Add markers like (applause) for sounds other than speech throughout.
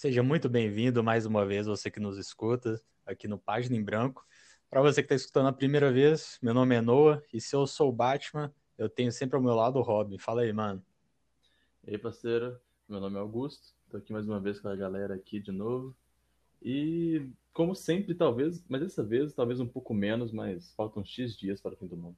Seja muito bem-vindo mais uma vez, você que nos escuta aqui no Página em Branco. Para você que está escutando a primeira vez, meu nome é Noah e se eu sou o Batman, eu tenho sempre ao meu lado o Robin. Fala aí, mano. E aí, parceiro, meu nome é Augusto, tô aqui mais uma vez com a galera aqui de novo. E, como sempre, talvez, mas dessa vez talvez um pouco menos, mas faltam X dias para o fim do mundo.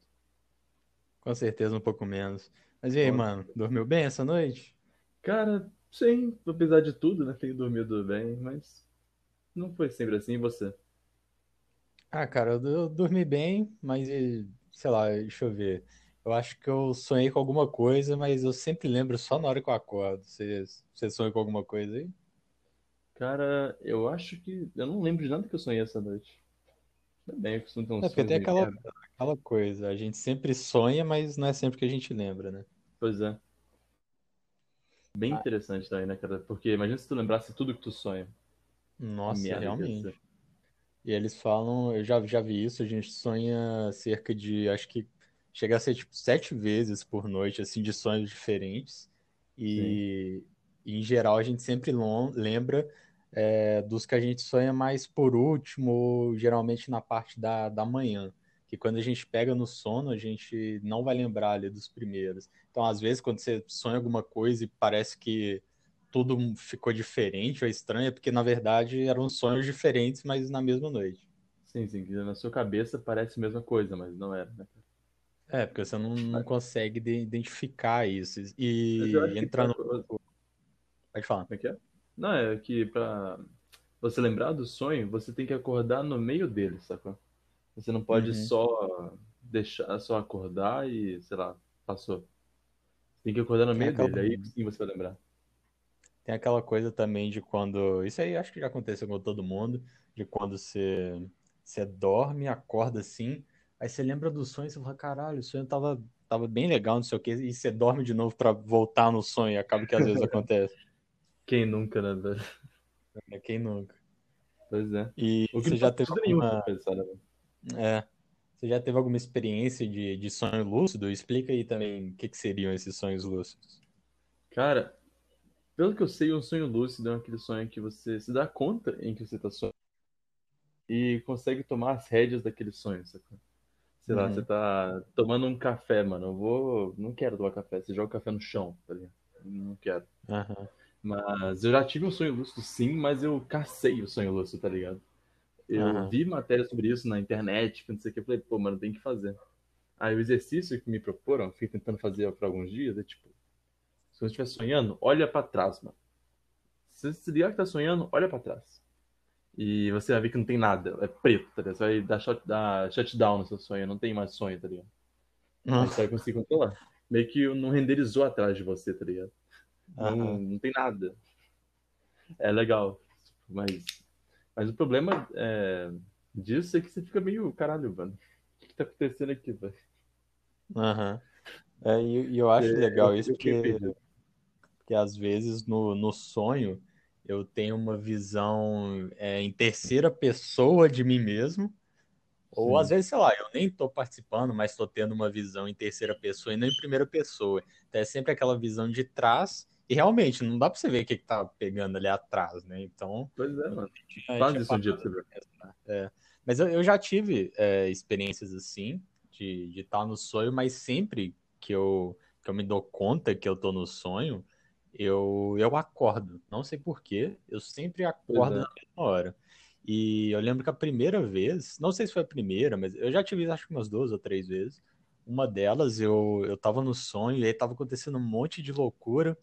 Com certeza um pouco menos. Mas e aí, mano, dormiu bem essa noite? Cara, sim, apesar de tudo, né? Tenho dormido bem, mas não foi sempre assim, e você? Ah, cara, eu, eu dormi bem, mas sei lá, deixa eu ver. Eu acho que eu sonhei com alguma coisa, mas eu sempre lembro só na hora que eu acordo. Você, você sonhou com alguma coisa aí? Cara, eu acho que. Eu não lembro de nada que eu sonhei essa noite. Ainda bem, eu costumo ter um É porque tem aquela, merda. aquela coisa, a gente sempre sonha, mas não é sempre que a gente lembra, né? Pois é. Bem Ah, interessante também, né, cara? Porque imagina se tu lembrasse tudo que tu sonha. Nossa, realmente. E eles falam, eu já, já vi isso, a gente sonha cerca de, acho que chega a ser tipo sete vezes por noite, assim, de sonhos diferentes. E, e, em geral a gente sempre lembra é, dos que a gente sonha mais por último, ou geralmente na parte da, da manhã. Que quando a gente pega no sono, a gente não vai lembrar ali dos primeiros. Então, às vezes, quando você sonha alguma coisa e parece que tudo ficou diferente ou estranho, é porque na verdade eram sonhos diferentes, mas na mesma noite. Sim, sim, na sua cabeça parece a mesma coisa, mas não era, né? É, porque você não, não consegue de- identificar isso. E pra. entrando. Como Pode falar. é que é? Não, é que pra você lembrar do sonho, você tem que acordar no meio dele, sacou? Você não pode Uhum. só deixar, só acordar e, sei lá, passou. Você tem que acordar no meio dele, aí sim você vai lembrar. tem aquela coisa também de quando. Isso aí acho que já aconteceu com todo mundo, de quando você, você dorme, acorda assim, aí você lembra do sonho e você fala, caralho, o sonho tava, tava bem legal, não sei o quê, e você dorme de novo pra voltar no sonho, e acaba que às vezes (laughs) acontece. Quem nunca, né, velho? né? Quem nunca? Pois é. E O que você já teve alguma. pensar, né? É, você já teve alguma experiência de, de sonho lúcido? Explica aí também o que que seriam esses sonhos lúcidos. Cara, pelo que eu sei, um sonho lúcido é aquele sonho que você se dá conta em que você tá sonhando e consegue tomar as rédeas daquele sonho, sacou? Sei lá, você Uhum. tá tomando um café, mano. Eu vou. Não quero tomar café. Você joga o café no chão, tá ligado? Não quero. Aham, Mas eu já tive um sonho lúcido, sim, mas eu cacei o sonho lúcido, tá ligado? Eu aham, vi matéria sobre isso na internet, não sei o que. Eu falei, pô, mano, tem que fazer. Aí o exercício que me proporam, eu fiquei tentando fazer por alguns dias, é tipo, se você estiver sonhando, olha pra trás, mano. Se você se ligar que tá sonhando, olha pra trás. E você vai ver que não tem nada, é preto, tá ligado? Você vai dar, shut, dar shutdown no seu sonho, não tem mais sonho, tá ligado? Aí você vai conseguir controlar. Meio que não renderizou atrás de você, tá ligado? Não, não tem nada. É legal. Mas, mas o problema é, disso é que você fica meio, caralho, mano. O que que tá acontecendo aqui, velho? aham. É, e, e eu acho É, legal isso porque, porque às vezes no, no sonho eu tenho uma visão é, em terceira pessoa de mim mesmo, ou às Sim, vezes, sei lá, eu nem tô participando, mas tô tendo uma visão em terceira pessoa e não em primeira pessoa. Então é sempre aquela visão de trás, e realmente não dá pra você ver o que que tá pegando ali atrás, né? Então pois é, mano. Faz é isso um dia pra você ver. pensar. É. Mas eu, eu já tive é, experiências assim, de estar no sonho, mas sempre que eu, que eu me dou conta que eu tô no sonho, eu, eu acordo. Não sei por quê, eu sempre acordo é. na mesma hora. E eu lembro que a primeira vez, não sei se foi a primeira, mas eu já tive acho que umas duas ou três vezes. Uma delas, eu, eu tava no sonho e aí tava acontecendo um monte de loucura.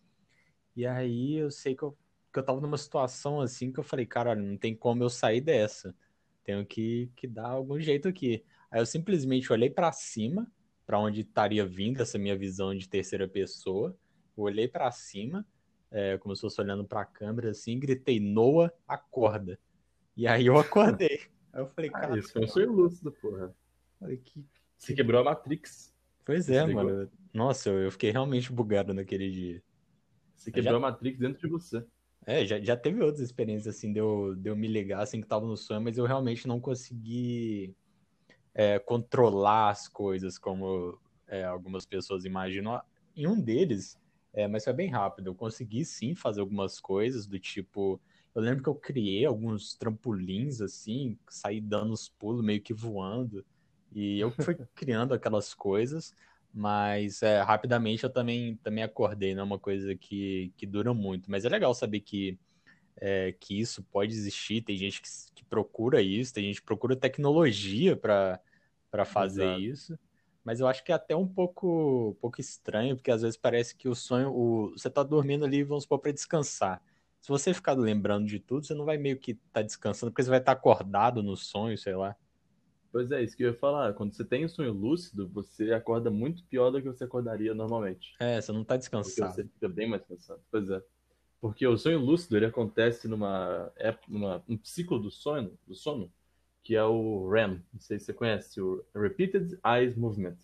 E aí eu sei que eu, que eu tava numa situação assim que eu falei, cara, olha, não tem como eu sair dessa. Tenho que, que dar algum jeito aqui. Aí eu simplesmente olhei pra cima, pra onde estaria vindo essa minha visão de terceira pessoa. Eu olhei pra cima, é, como se fosse olhando pra câmera assim, gritei, Noah, acorda. E aí eu acordei. (laughs) Aí eu falei, Ah, cara, isso foi um sonho lúcido, porra. que, Você que... quebrou a Matrix. Pois Você é, ligou? mano. Nossa, eu, eu fiquei realmente bugado naquele dia. Você Mas já quebrou a Matrix dentro de você. É, já, já teve outras experiências assim de eu, de eu me ligar assim que tava no sonho, mas eu realmente não consegui é, controlar as coisas como é, algumas pessoas imaginam. Em um deles, é, mas foi bem rápido, eu consegui sim fazer algumas coisas do tipo, Eu lembro que eu criei alguns trampolins assim, saí dando os pulos meio que voando. E eu fui (laughs) criando aquelas coisas, mas é, rapidamente eu também, também acordei, não é uma coisa que, que dura muito. Mas é legal saber que, é, que isso pode existir, tem gente que, que procura isso, tem gente que procura tecnologia para fazer Exato. isso. Mas eu acho que é até um pouco, um pouco estranho, porque às vezes parece que o sonho, o, você tá dormindo ali, vamos supor, para descansar. Se você ficar lembrando de tudo, você não vai meio que tá descansando, porque você vai estar tá acordado no sonho, sei lá. Pois é, isso que eu ia falar. Quando você tem um sonho lúcido, você acorda muito pior do que você acordaria normalmente. É, você não tá descansado. Porque você fica bem mais cansado. Pois é. Porque o sonho lúcido, ele acontece numa, é, numa um ciclo do sono, do sono, que é o REM. Não sei se você conhece, o Repeated Eyes Movement,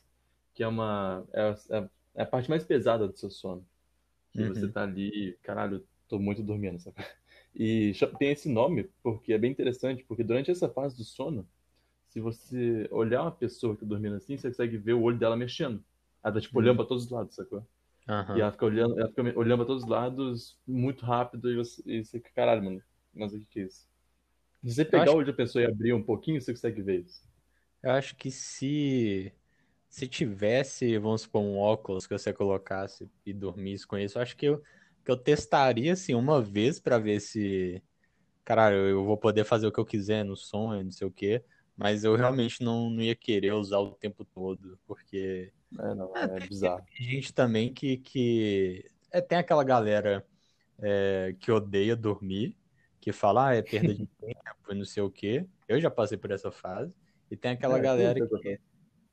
que é uma é, é, é a parte mais pesada do seu sono. Que uhum. você tá ali, caralho, tô muito dormindo, sabe? E tem esse nome porque é bem interessante, porque durante essa fase do sono, se você olhar uma pessoa que tá dormindo assim, você consegue ver o olho dela mexendo. Ela tá, tipo, olhando pra todos os lados, sacou? Uhum. E ela fica olhando, ela fica olhando pra todos os lados muito rápido e você, e você caralho, mano, mas o que que é isso? Se você pegar acho... o olho da pessoa e abrir um pouquinho, você consegue ver isso. Eu acho que se se tivesse, vamos supor, um óculos que você colocasse e dormisse com isso, eu acho que eu, que eu testaria assim uma vez para ver se, caralho, eu vou poder fazer o que eu quiser no sonho, não sei o quê. Mas eu realmente não, não ia querer usar o tempo todo, porque. É, não, é, é bizarro. Tem gente também que. que... É, tem aquela galera é, que odeia dormir, que fala, ah, é perda de (laughs) tempo e não sei o quê. Eu já passei por essa fase. E tem aquela é, galera que.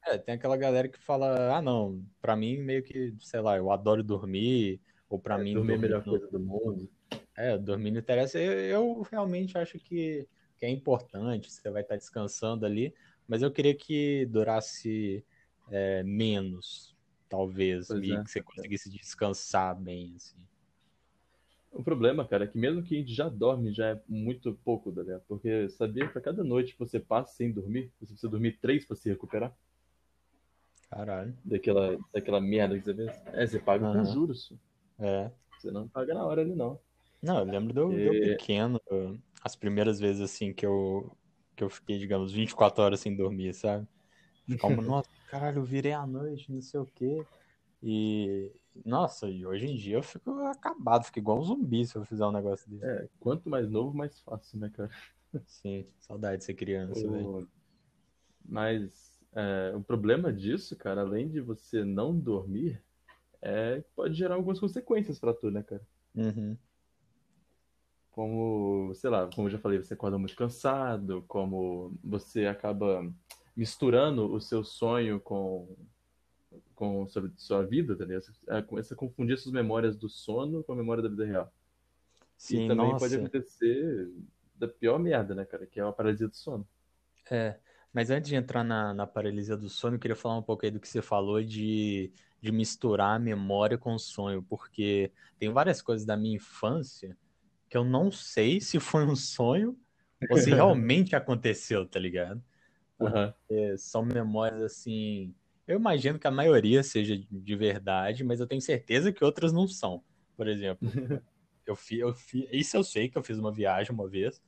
É, tem aquela galera que fala, ah, não, pra mim meio que, sei lá, eu adoro dormir, ou pra é, mim. Dormir é a melhor coisa do mundo. É, dormir não interessa. Eu, eu realmente acho que que é importante, você vai estar descansando ali, mas eu queria que durasse é, menos, talvez, e é. que você conseguisse descansar bem, assim. O problema, cara, é que mesmo que a gente já dorme, já é muito pouco, Daniel. Porque sabia que a cada noite que você passa sem dormir, você precisa dormir três para se recuperar? Caralho. Daquela, daquela merda que você vê. É, você paga uhum. com juros. É. Você não paga na hora ali, não. Não, eu lembro do, e... do pequeno, as primeiras vezes assim que eu, que eu fiquei, digamos, 24 horas sem dormir, sabe? Ficava, (laughs) nossa, caralho, eu virei à noite, não sei o quê. E, nossa, e hoje em dia eu fico acabado, fico igual um zumbi se eu fizer um negócio desse. É, quanto mais novo, mais fácil, né, cara? (laughs) Sim, saudade de ser criança, velho. Mas é, o problema disso, cara, além de você não dormir, é pode gerar algumas consequências para tu, né, cara? Uhum como, sei lá, como eu já falei, você acorda muito cansado, como você acaba misturando o seu sonho com com sua, sua vida, tá ligado? Você começa a confundir suas memórias do sono com a memória da vida real. Sim, e também nossa. pode acontecer da pior merda, né, cara? Que é a paralisia do sono. É, mas antes de entrar na, na paralisia do sono, eu queria falar um pouco aí do que você falou de, de misturar a memória com o sonho, porque tem várias coisas da minha infância que eu não sei se foi um sonho (laughs) ou se realmente aconteceu, tá ligado? Uhum. São memórias assim. Eu imagino que a maioria seja de verdade, mas eu tenho certeza que outras não são. Por exemplo, (laughs) eu fiz, eu fiz, isso eu sei que eu fiz uma viagem uma vez,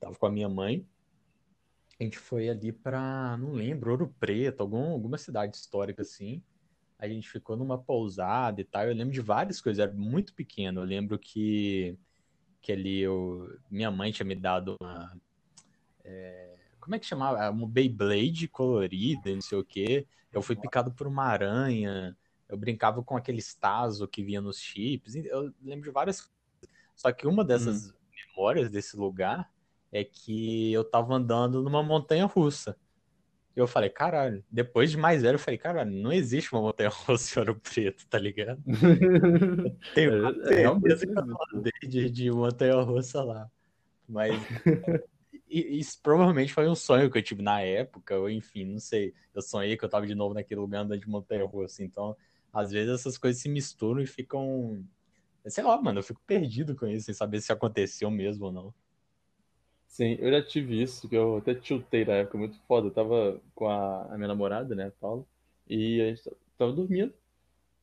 tava com a minha mãe. A gente foi ali para, não lembro, Ouro Preto, algum, alguma cidade histórica assim. A gente ficou numa pousada e tal. Eu lembro de várias coisas, era muito pequeno. Eu lembro que que ali eu, minha mãe tinha me dado uma. É, como é que chamava? Ah, um Beyblade colorida, não sei o quê. Eu fui picado por uma aranha. Eu brincava com aquele Tazo que vinha nos chips. Eu lembro de várias coisas. Só que uma dessas hum. memórias desse lugar é que eu tava andando numa montanha russa eu falei, caralho, depois de mais velho, eu falei, caralho, não existe uma montanha russa em Ouro Preto, tá ligado? (laughs) Tenho é, é, certeza que eu andei de, de montanha russa lá. Mas isso provavelmente foi um sonho que eu tive na época, ou enfim, não sei. Eu sonhei que eu tava de novo naquele lugar andando de montanha russa. Então, às vezes essas coisas se misturam e ficam. Sei lá, mano, eu fico perdido com isso, sem saber se aconteceu mesmo ou não. Sim, eu já tive isso, que eu até tiltei na época, muito foda. Eu tava com a, a minha namorada, né, a Paula, e a gente tava dormindo.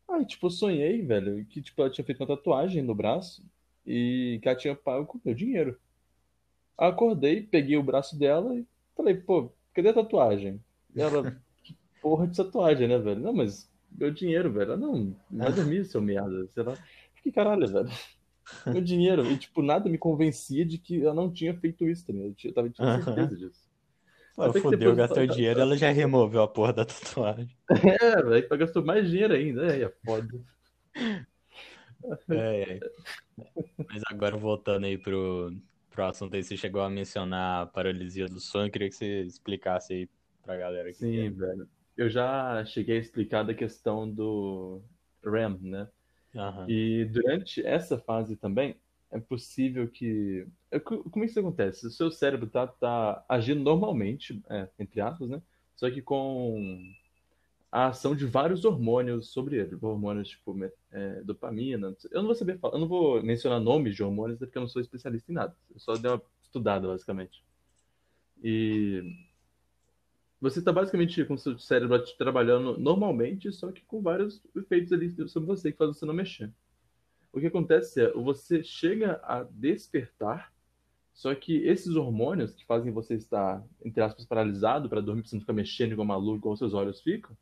Aí, tipo, eu sonhei, velho, que, tipo, ela tinha feito uma tatuagem no braço, e que ela tinha pago com meu dinheiro. Acordei, peguei o braço dela e falei, pô, cadê a tatuagem? E ela, (laughs) que porra de tatuagem, né, velho? Não, mas meu dinheiro, velho. Ela, não, vai (laughs) dormir, seu merda. Sei lá. Que caralho, velho. (laughs) Meu dinheiro. E, tipo, nada me convencia de que ela não tinha feito isso também. Eu, tinha, eu tava tinha certeza disso. Pô, fodeu, gastou dinheiro, ela já removeu a porra da tatuagem. (laughs) É, velho, gastou mais dinheiro ainda. É, é foda. É, é. Mas agora voltando aí pro, pro assunto aí, você chegou a mencionar a paralisia do sono, eu queria que você explicasse aí pra galera. Sim, é. velho. Eu já cheguei a explicar da questão do REM, né? Uhum. E durante essa fase também, é possível que. É, como é que isso acontece? O seu cérebro tá, tá agindo normalmente, é, entre aspas, né? Só que com a ação de vários hormônios sobre ele. Hormônios tipo é, dopamina. Eu não vou saber falar, eu não vou mencionar nomes de hormônios, porque eu não sou especialista em nada. Eu só dei uma estudada, basicamente. E você está basicamente com o seu cérebro trabalhando normalmente, só que com vários efeitos ali sobre você que faz você não mexer. O que acontece é, você chega a despertar, só que esses hormônios que fazem você estar, entre aspas, paralisado para dormir, você não ficar mexendo igual maluco, igual seus olhos ficam,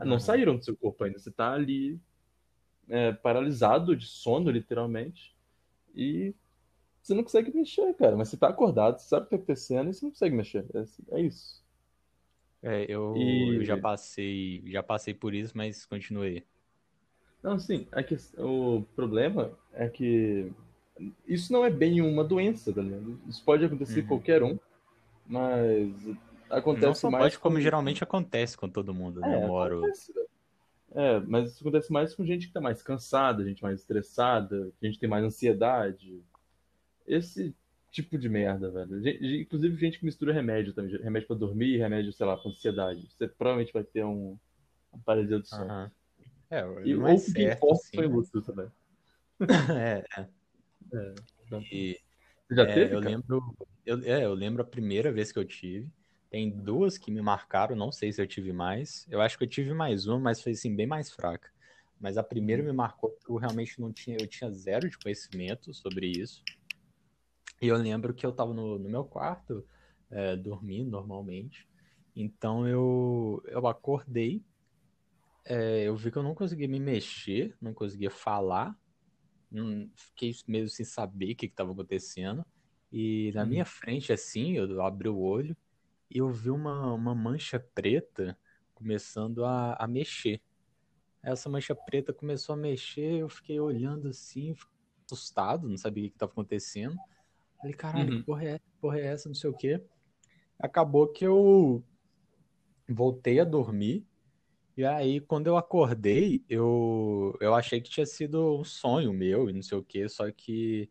não uhum. saíram do seu corpo ainda. Você está ali é, paralisado de sono, literalmente, e você não consegue mexer, cara. Mas você está acordado, você sabe o que está acontecendo e você não consegue mexer. É, é isso. É, eu, e... eu, já passei, já passei por isso, mas continuei. Não, sim, questão, o problema é que isso não é bem uma doença, tá ligado? Isso pode acontecer uhum. com qualquer um, mas acontece não só mais. Pode, com... como geralmente acontece com todo mundo, né? É, eu moro. Acontece... É, mas isso acontece mais com gente que tá mais cansada, gente mais estressada, gente tem mais ansiedade. Esse tipo de merda, velho. Inclusive gente que mistura remédio também. Remédio pra dormir, remédio, sei lá, pra ansiedade. Você provavelmente vai ter um, paralisia do sono. Uhum. É, e, ou é certo, assim, foi lúcido também. (laughs) é, é. é então. e, Você já é, teve, eu lembro, eu, é, eu lembro a primeira vez que eu tive. Tem duas que me marcaram, não sei se eu tive mais. Eu acho que eu tive mais uma, mas foi assim, bem mais fraca. Mas a primeira uhum. me marcou porque eu realmente não tinha, eu tinha zero de conhecimento sobre isso. E eu lembro que eu estava no, no, meu quarto, é, dormindo normalmente. Então eu, eu acordei, é, eu vi que eu não conseguia me mexer, não conseguia falar, não, fiquei meio sem saber o que estava acontecendo. E na hum. minha frente, assim, eu abri o olho e eu vi uma, uma mancha preta começando a, a mexer. Essa mancha preta começou a mexer, eu fiquei olhando assim, assustado, não sabia o que estava acontecendo. Falei, caralho, uhum. que porra é, porra é essa, não sei o quê. Acabou que eu voltei a dormir. E aí, quando eu acordei, eu, eu achei que tinha sido um sonho meu e não sei o quê, só que,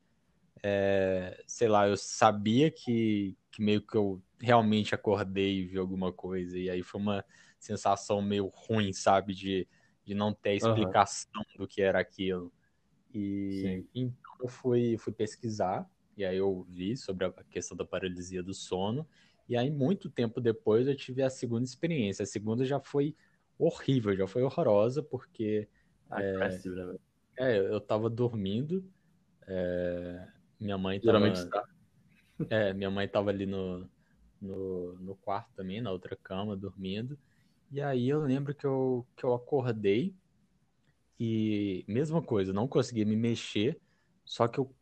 é, sei lá, eu sabia que, que meio que eu realmente acordei e vi alguma coisa. E aí foi uma sensação meio ruim, sabe, de, de não ter explicação uhum. do que era aquilo. E Sim. então eu fui, fui pesquisar e aí eu vi sobre a questão da paralisia do sono. E aí, muito tempo depois, eu tive a segunda experiência. A segunda já foi horrível, já foi horrorosa, porque. Ah, é, né, é, eu tava dormindo. É, minha mãe tava. Geralmente tá. É, minha mãe tava ali no, no, no quarto também, na outra cama, dormindo. E aí eu lembro que eu, que eu acordei e mesma coisa, não conseguia me mexer, só que eu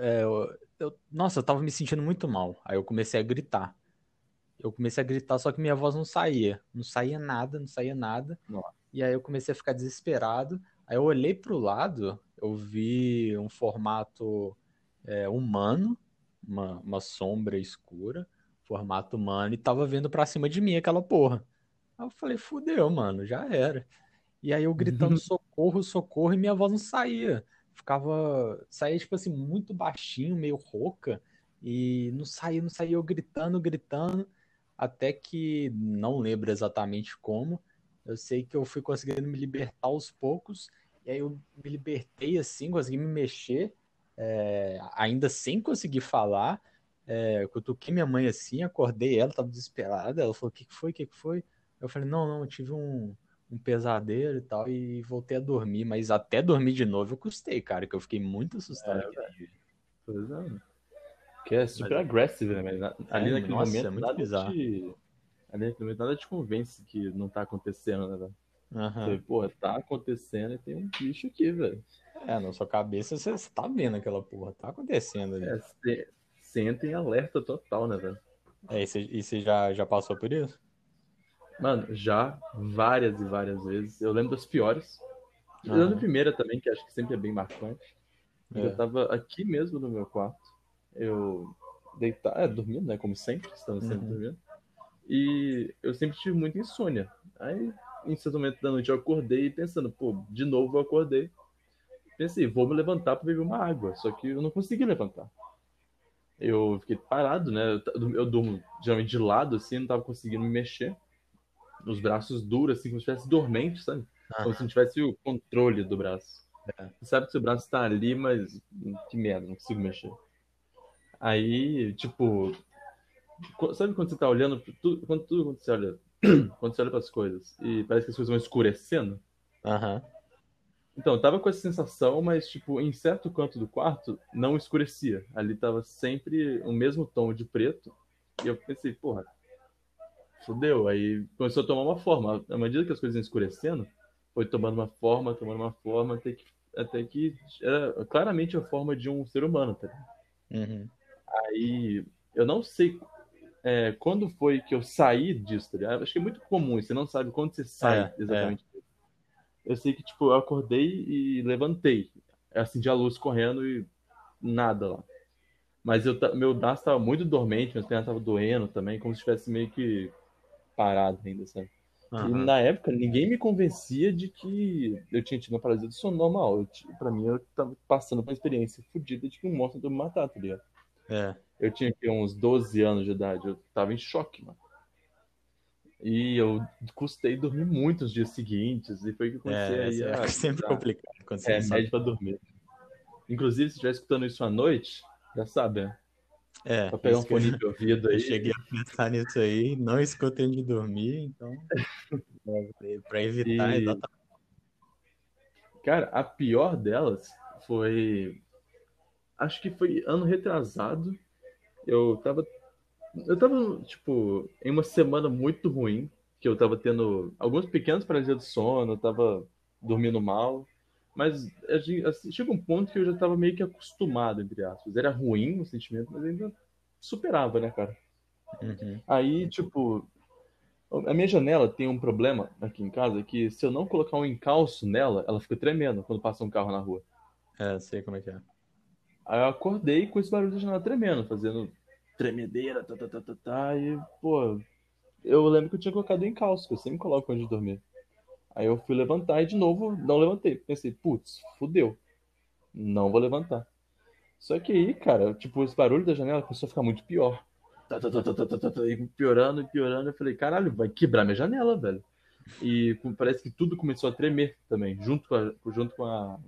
é, eu, eu, nossa, eu tava me sentindo muito mal. Aí eu comecei a gritar. Eu comecei a gritar, só que minha voz não saía. Não saía nada, não saía nada. Nossa. E aí eu comecei a ficar desesperado. Aí eu olhei pro lado, eu vi um formato é, humano, uma, uma sombra escura, formato humano, e tava vindo pra cima de mim aquela porra. Aí eu falei, fudeu, mano, já era. E aí eu gritando (laughs) socorro, socorro, e minha voz não saía ficava. Saía, tipo assim, muito baixinho, meio rouca, e não saía, não saía eu gritando, gritando, até que não lembro exatamente como. Eu sei que eu fui conseguindo me libertar aos poucos, e aí eu me libertei assim, consegui me mexer, é, ainda sem conseguir falar. É, eu toquei minha mãe assim, acordei ela, tava desesperada. Ela falou: O que, que foi? O que, que foi? Eu falei: Não, não, eu tive um, um pesadelo e tal, e voltei a dormir, mas até dormir de novo eu custei, cara, que eu fiquei muito assustado. É, pois é. Que é super mas... agressivo, né? Mas ali é, naquele nossa, momento, é muito nada bizarro. Te... Ali naquele momento nada te convence que não tá acontecendo, né, velho? Uhum. Você, tá acontecendo e tem um bicho aqui, velho. É, na sua cabeça você tá vendo aquela porra, tá acontecendo ali. É, você senta em alerta total, né, velho? É, e você já, já passou por isso? Mano, já várias e várias vezes. Eu lembro das piores. Eu lembro da primeira também, que acho que sempre é bem marcante. É. Eu tava aqui mesmo no meu quarto. Eu deitava, é, dormindo, né? Como sempre, estamos sempre uhum. dormindo. E eu sempre tive muita insônia. Aí, em certo momento da noite, eu acordei pensando, pô, de novo eu acordei. Pensei, vou me levantar para beber uma água. Só que eu não consegui levantar. Eu fiquei parado, né? Eu, eu durmo geralmente de lado, assim, não tava conseguindo me mexer os braços duros, assim, como se estivesse dormente, sabe? Ah. Como se não tivesse o controle do braço. É. Sabe que seu braço tá ali, mas que merda, não consigo mexer. Aí, tipo, sabe quando você tá olhando tudo, quando tudo quando você olha, (clears throat) quando você olha para as coisas e parece que as coisas vão escurecendo? Aham. Então, eu tava com essa sensação, mas, tipo, em certo canto do quarto, não escurecia. Ali tava sempre o mesmo tom de preto. E eu pensei, porra, fudeu. Aí começou a tomar uma forma. À medida que as coisas iam escurecendo, foi tomando uma forma, tomando uma forma, até que, até que era claramente a forma de um ser humano. Tá? Uhum. Aí eu não sei é, quando foi que eu saí disso, tá Acho que é muito comum, você não sabe quando você sai é, exatamente. É. Eu sei que, tipo, eu acordei e levantei. Acendi a luz correndo e nada lá. Mas eu, meu braço estava muito dormente, minhas pernas estavam doendo também, como se estivesse meio que parado ainda, sabe? Uhum. E na época, ninguém me convencia de que eu tinha tido uma paralisia do sono normal. Eu, pra mim, eu tava passando por uma experiência fodida de que um monstro ia me matar, tá ligado? É. Eu tinha uns 12 anos de idade, eu tava em choque, mano. E eu custei dormir muito os dias seguintes, e foi que eu comecei é, aí. É (laughs) sempre complicado quando você É, médio pra dormir. Inclusive, se estiver escutando isso à noite, já sabe, né? É, pra pegar um fone de (laughs) ouvido aí. Eu cheguei a pensar nisso aí, não escutei de dormir, então. pra evitar, e... exatamente. Cara, a pior delas foi. Acho que foi ano retrasado. Eu tava. Eu tava, tipo, em uma semana muito ruim, que eu tava tendo alguns pequenos paralisia do sono, eu tava dormindo mal. Mas assim, chega um ponto que eu já estava meio que acostumado, entre aspas. Era ruim o sentimento, mas ainda superava, né, cara? Uhum. Aí, tipo, a minha janela tem um problema aqui em casa que se eu não colocar um encalço nela, ela fica tremendo quando passa um carro na rua. É, sei como é que é. Aí eu acordei com esse barulho da janela tremendo, fazendo tremedeira, tá, tá, tá, tá, tá, e, pô, eu lembro que eu tinha colocado o encalço, que eu sempre coloco antes de dormir. Aí eu fui levantar e de novo não levantei. Pensei, putz, fudeu. Não vou levantar. Só que aí, cara, tipo, esse barulho da janela começou a ficar muito pior. Tá, tá, tá, tá, tá, tá, tá, e piorando e piorando. Eu falei, caralho, vai quebrar minha janela, velho. E parece que tudo começou a tremer também, junto com a, junto com a,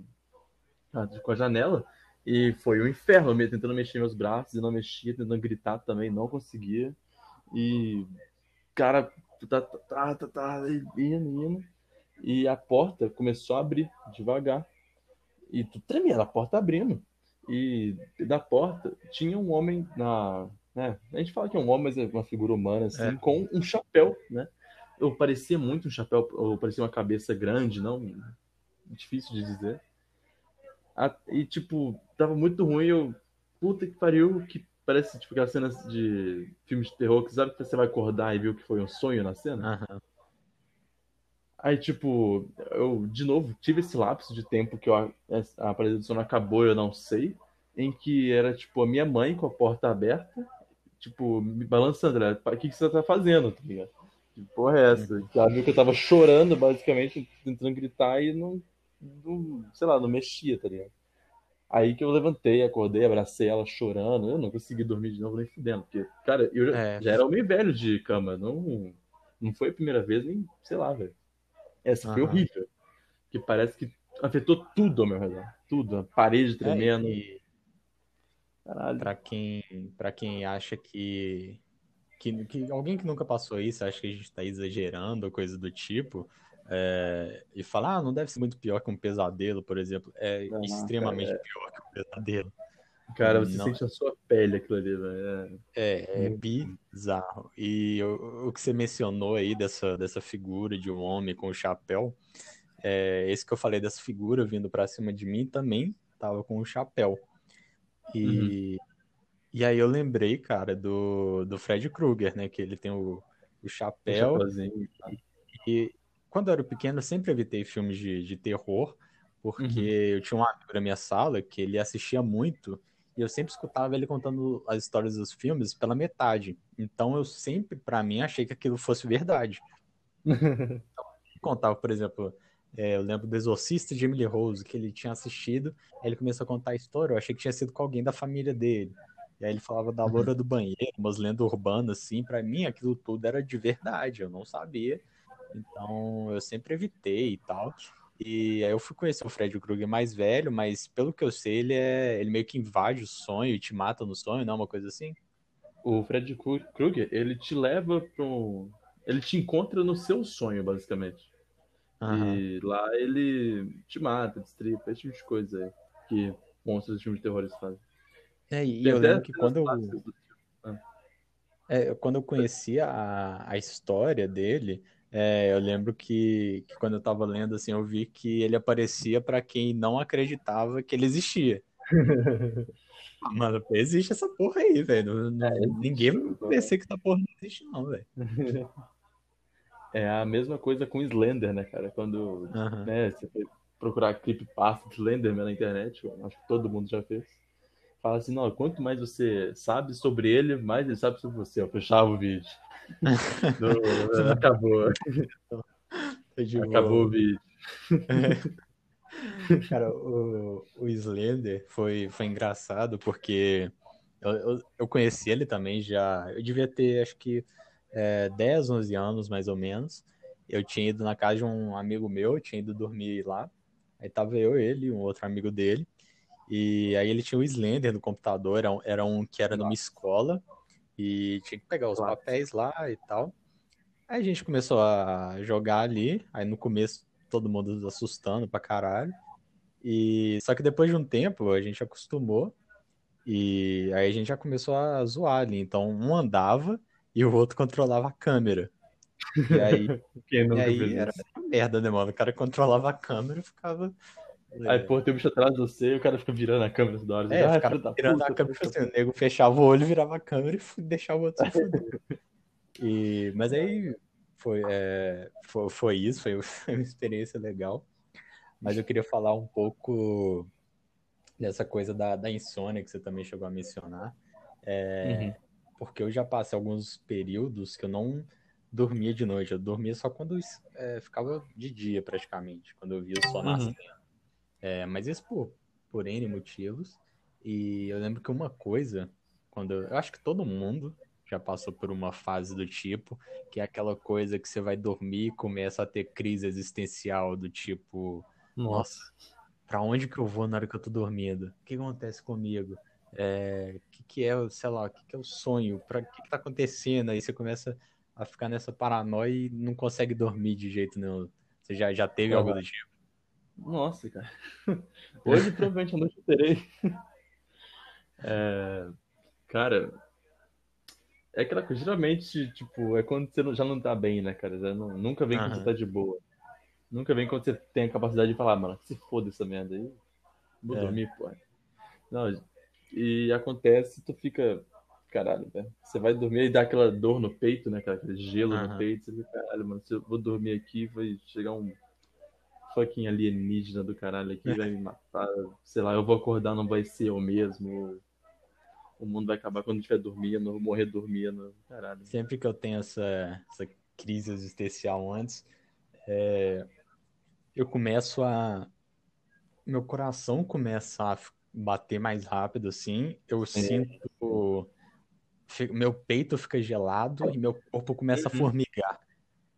com a janela. E foi um inferno, eu tentando mexer meus braços e não mexia, tentando gritar também, não conseguia. E, cara, tá, tá, tá, tá, indo, indo e a porta começou a abrir devagar. E tu tremia, a porta abrindo. E da porta tinha um homem na. Né? A gente fala que é um homem, mas é uma figura humana, assim, é. com um chapéu, né? Eu parecia muito um chapéu, ou parecia uma cabeça grande, não. Difícil de dizer. E, tipo, tava muito ruim. Eu, puta que pariu, que parece tipo aquelas cenas de filmes de terror que sabe que você vai acordar e viu que foi um sonho na cena. Uhum. Aí, tipo, eu, de novo, tive esse lapso de tempo que eu, a apresentação acabou, eu não sei, em que era, tipo, a minha mãe com a porta aberta, tipo, me balançando, né? o que, que você tá fazendo, tá ligado? Que porra é essa? Ela viu que eu tava chorando, basicamente, tentando gritar e não, não, sei lá, não mexia, tá ligado? Aí que eu levantei, acordei, abracei ela chorando, eu não consegui dormir de novo nem fudendo, porque, cara, eu já, é. já era meio velho de cama, não, não foi a primeira vez, nem, sei lá, velho. Essa uhum. foi horrível. Que parece que afetou tudo ao meu redor. Tudo. A parede é, tremendo. É, e... Caralho. Pra quem, pra quem acha que, que, que. Alguém que nunca passou isso, acha que a gente tá exagerando ou coisa do tipo. é, e fala, ah, não deve ser muito pior que um pesadelo, por exemplo. É Não, extremamente cara, pior que um pesadelo. Cara, você Não. sente a sua pele aquilo ali, velho. É, é Muito. bizarro. E o, o que você mencionou aí dessa, dessa figura de um homem com o chapéu, é, esse que eu falei dessa figura vindo pra cima de mim também tava com o chapéu. E, e aí eu lembrei, cara, do, do Fred Krueger, né? Que ele tem o, o É, chapéu. chapeuzinho. E quando eu era pequeno, eu sempre evitei filmes de, de terror, porque Uhum. eu tinha um amigo na minha sala que ele assistia muito e eu sempre escutava ele contando as histórias dos filmes pela metade. Então eu sempre, pra mim, achei que aquilo fosse verdade. (laughs) Contava, por exemplo, é, eu lembro do Exorcista de Emily Rose, que ele tinha assistido, aí ele começou a contar a história, eu achei que tinha sido com alguém da família dele. E aí ele falava da loura do banheiro, umas lendas urbanas, assim, pra mim aquilo tudo era de verdade, eu não sabia. Então eu sempre evitei e tal. E aí eu fui conhecer o Fred Krueger mais velho, mas pelo que eu sei, ele é. Ele meio que invade o sonho e te mata no sonho, não? é Uma coisa assim? O Fred Kru- Krueger, ele te leva para um. Ele te encontra no seu sonho, basicamente. Aham. E lá ele te mata, destripa, esse tipo de coisa aí que monstros de filmes de terror fazem. É, e Tem eu lembro que quando eu, do- é, quando eu conheci a, a história dele, é, eu lembro que, que quando eu tava lendo, assim, eu vi que ele aparecia pra quem não acreditava que ele existia. (laughs) Ah, Mano, existe essa porra aí, velho. É, Ninguém convencer que essa porra não existe, não, velho. (laughs) É a mesma coisa com Slender, né, cara? Quando Aham. né, você foi procurar creepypasta de Slenderman na internet, acho que todo mundo já fez. Fala assim, não, quanto mais você sabe sobre ele, mais ele sabe sobre você. Eu fechava o vídeo. (laughs) Acabou, acabou o vídeo. (laughs) Cara, o, o Slender foi, foi engraçado porque eu, eu, eu conheci ele também já. Eu devia ter, acho que, é, 10, 11 anos mais ou menos. Eu tinha ido na casa de um amigo meu, tinha ido dormir lá. Aí tava eu, ele e um outro amigo dele. E aí ele tinha o Slender no computador, era um, era um que era numa escola. E tinha que pegar os Claro. papéis lá e tal. Aí a gente começou a jogar ali. Aí no começo todo mundo assustando pra caralho. E só que depois de um tempo a gente acostumou e aí a gente já começou a zoar ali. Então um andava e o outro (laughs) controlava a câmera. E aí, (laughs) e aí era merda, né, mano? O cara controlava a câmera e ficava. Aí, pô, tem um bicho atrás de você e o cara fica virando a câmera toda hora. É, ah, filho da tirando puta, a câmera, puta. assim, o nego fechava o olho, virava a câmera e deixava o outro se fuder. E, mas aí foi, é, foi, foi isso, foi (laughs) uma experiência legal. Mas eu queria falar um pouco dessa coisa da, da insônia que você também chegou a mencionar. É, Uhum. Porque eu já passei alguns períodos que eu não dormia de noite, eu dormia só quando é, ficava de dia praticamente, quando eu via o sol Uhum. nascendo. É, mas isso por, por N motivos. E eu lembro que uma coisa, quando eu, eu acho que todo mundo já passou por uma fase do tipo, que é aquela coisa que você vai dormir e começa a ter crise existencial do tipo, Nossa. pra onde que eu vou na hora que eu tô dormindo? O que acontece comigo? É, o que, que é, sei lá, o que, que é o sonho? Pra, o que, que tá acontecendo? Aí você começa a ficar nessa paranoia e não consegue dormir de jeito nenhum. Você já, já teve Uhum. algo do tipo? Nossa, cara. (laughs) Hoje provavelmente eu terei. (laughs) É, cara, é aquela coisa, geralmente, tipo, é quando você não- já não tá bem, né, cara? Já não- nunca vem quando Aham. você tá de boa. Nunca vem quando você tem a capacidade de falar, mano, se foda essa merda aí. Vou É. dormir, porra. Não, e acontece, tu fica, caralho, velho. Você vai dormir e dá aquela dor no peito, né, cara? Aquele gelo Aham. no peito. Você fica, caralho, mano, se eu vou dormir aqui, vai chegar um fucking alienígena do caralho aqui, vai me matar. Sei lá, eu vou acordar, não vai ser eu mesmo. O mundo vai acabar quando eu estiver dormindo, eu vou morrer dormindo. Caralho. Sempre que eu tenho essa, essa crise existencial antes, é, eu começo a. Meu coração começa a bater mais rápido, assim. Eu sinto. fi- Meu peito fica gelado e meu corpo começa a Uhum. formigar.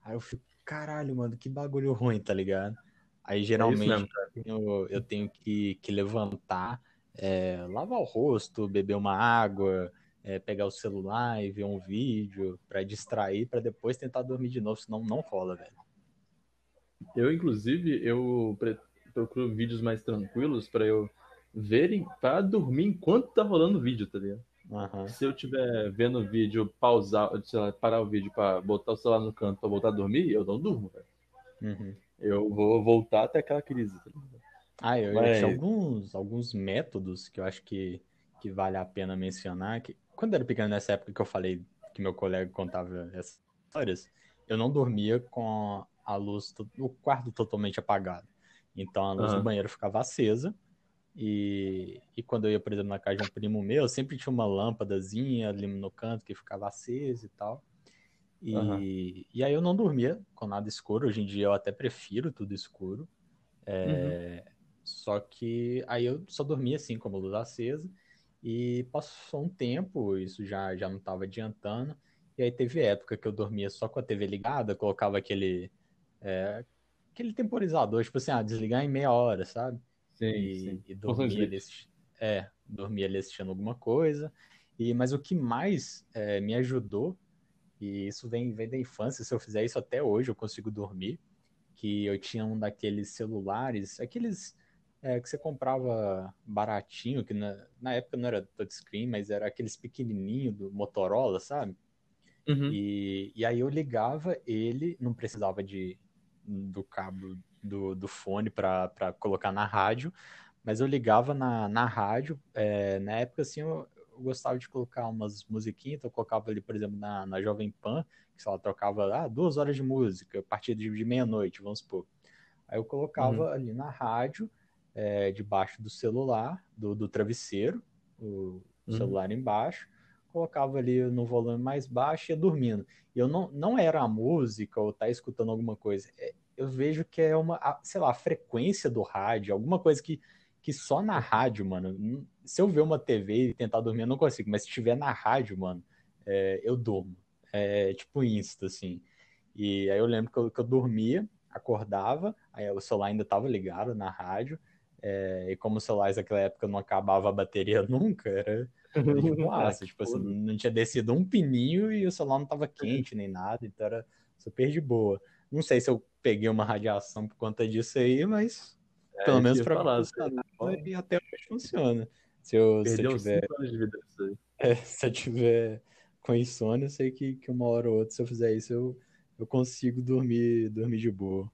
Aí eu fico, caralho, mano, que bagulho ruim, tá ligado? Aí É geralmente cara. eu, eu tenho que, que levantar, é, lavar o rosto, beber uma água, é, pegar o celular e ver um vídeo pra distrair, pra depois tentar dormir de novo, senão não rola, velho. Eu, inclusive, eu procuro vídeos mais tranquilos pra eu verem, pra dormir enquanto tá rolando o vídeo, tá ligado? Aham. Se eu tiver vendo o vídeo, pausar, sei lá, parar o vídeo pra botar o celular no canto pra voltar a dormir, eu não durmo, velho. Uhum. Eu vou voltar até aquela crise. tá? Ah, eu, Mas- tinha alguns, alguns métodos que eu acho que, que vale a pena mencionar. Que, quando eu era pequeno, nessa época que eu falei que meu colega contava essas histórias, eu não dormia com a luz, o quarto totalmente apagado. Então a luz do Aham. banheiro ficava acesa. E, e quando eu ia, por exemplo, na casa de um primo meu, sempre tinha uma lâmpadazinha ali no canto que ficava acesa e tal. E, Aham. e aí eu não dormia com nada escuro. Hoje em dia eu até prefiro tudo escuro. É, Só que aí eu só dormia assim, com a luz acesa. E passou um tempo, isso já, já não estava adiantando. E aí teve época que eu dormia só com a TV ligada, colocava aquele, é, aquele temporizador, tipo assim, ah, desligar em meia hora, sabe? Sim, e, sim. e dormia ali, é, dormia ali assistindo alguma coisa. E, mas o que mais é, me ajudou, e isso vem, vem da infância, se eu fizer isso até hoje eu consigo dormir, que eu tinha um daqueles celulares, aqueles é, que você comprava baratinho, que na, na época não era touchscreen, mas era aqueles pequenininho do Motorola, sabe? Uhum. E, e aí eu ligava ele, não precisava de, do cabo do, do fone para colocar na rádio, mas eu ligava na, na rádio. é, na época, assim, eu, eu gostava de colocar umas musiquinhas, então eu colocava ali, por exemplo, na, na Jovem Pan, que sei lá, trocava ah, duas horas de música, a partir de, de meia-noite, vamos supor. Aí eu colocava ali na rádio, é, debaixo do celular, do, do travesseiro, o Uhum. celular embaixo, colocava ali no volume mais baixo e ia dormindo. E eu não, não era a música ou tá escutando alguma coisa. É, eu vejo que é uma, sei lá, a frequência do rádio, alguma coisa que, que só na rádio, mano. Se eu ver uma TV e tentar dormir, eu não consigo. Mas se estiver na rádio, mano, é, eu durmo. É tipo insta, assim. E aí eu lembro que eu, que eu dormia, acordava, aí o celular ainda tava ligado na rádio. é, e como os celulares naquela época não acabava a bateria (laughs) nunca, era, boaça, (laughs) Ah, tipo assim, não tinha descido um pininho e o celular não tava quente nem nada, então era super de boa. Não sei se eu peguei uma radiação por conta disso aí, mas pelo É, menos que ia pra falar, mim funcionava e até hoje funciona. Se eu, se eu tiver, 5 anos de vida (laughs) é, se eu tiver com insônia, eu sei que, que uma hora ou outra, se eu fizer isso, eu, eu consigo dormir, dormir de boa.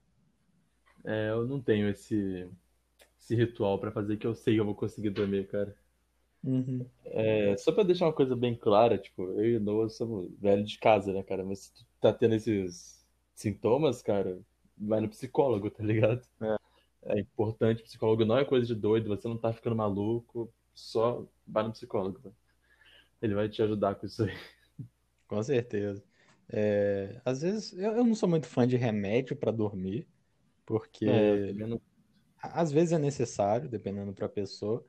É, eu não tenho esse, esse ritual pra fazer que eu sei que eu vou conseguir dormir, cara. Uhum. É, só pra deixar uma coisa bem clara, tipo, eu e o Noah somos velhos de casa, né, cara? Mas se tu tá tendo esses sintomas, cara, vai no psicólogo, tá ligado? É. É importante, psicólogo não é coisa de doido, você não tá ficando maluco, só vai no psicólogo, velho. Ele vai te ajudar com isso aí. Com certeza. É, às vezes, eu, eu não sou muito fã de remédio para dormir, porque É, não- às vezes é necessário, dependendo para a pessoa,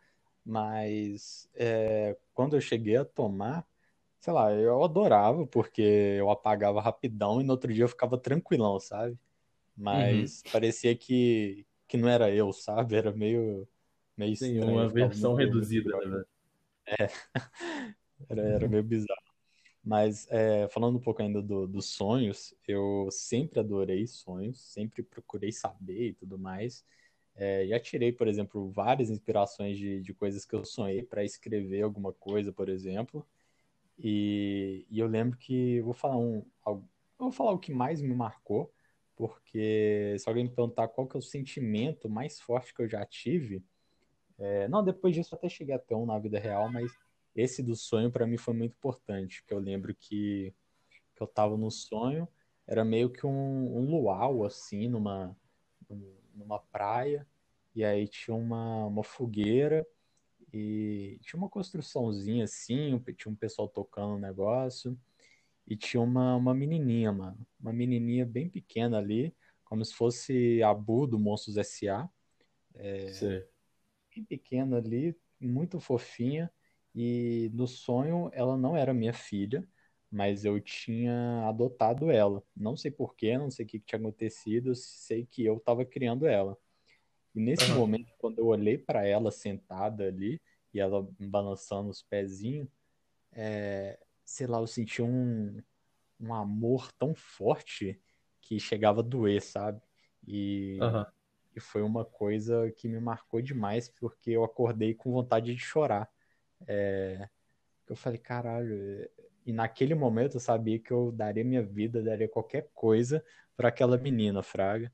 mas é, quando eu cheguei a tomar, sei lá, eu adorava, porque eu apagava rapidão e no outro dia eu ficava tranquilão, sabe? Mas parecia que, que não era eu, sabe? Era meio, meio Tem estranho, uma versão reduzida, né, velho? (laughs) Era, era meio bizarro. Mas é, falando um pouco ainda do- dos sonhos, eu sempre adorei sonhos, sempre procurei saber e tudo mais. É, já tirei, por exemplo, várias inspirações de, de coisas que eu sonhei para escrever alguma coisa, por exemplo. E, e eu lembro que eu vou falar um, eu vou falar o que mais me marcou, porque se alguém me perguntar qual que é o sentimento mais forte que eu já tive, é, não, depois disso até cheguei a ter um na vida real, mas esse do sonho para mim foi muito importante, porque eu lembro que, que eu tava no sonho, era meio que um, um luau, assim, numa, numa praia, e aí tinha uma, uma fogueira, e tinha uma construçãozinha assim, tinha um pessoal tocando um negócio, e tinha uma, uma menininha, mano, uma menininha bem pequena ali, como se fosse a Bu do Monstros S.A., Sei. Bem pequena ali, muito fofinha, e no sonho ela não era minha filha, mas eu tinha adotado ela. Não sei porquê, não sei o que que tinha acontecido, sei que eu estava criando ela. E nesse Aham. momento, quando eu olhei para ela sentada ali, e ela balançando os pezinhos, é, sei lá, eu senti um, um amor tão forte que chegava a doer, sabe? E, Aham. E foi uma coisa que me marcou demais, porque eu acordei com vontade de chorar. É, eu falei, caralho. é- E naquele momento eu sabia que eu daria minha vida, daria qualquer coisa para aquela menina, Fraga.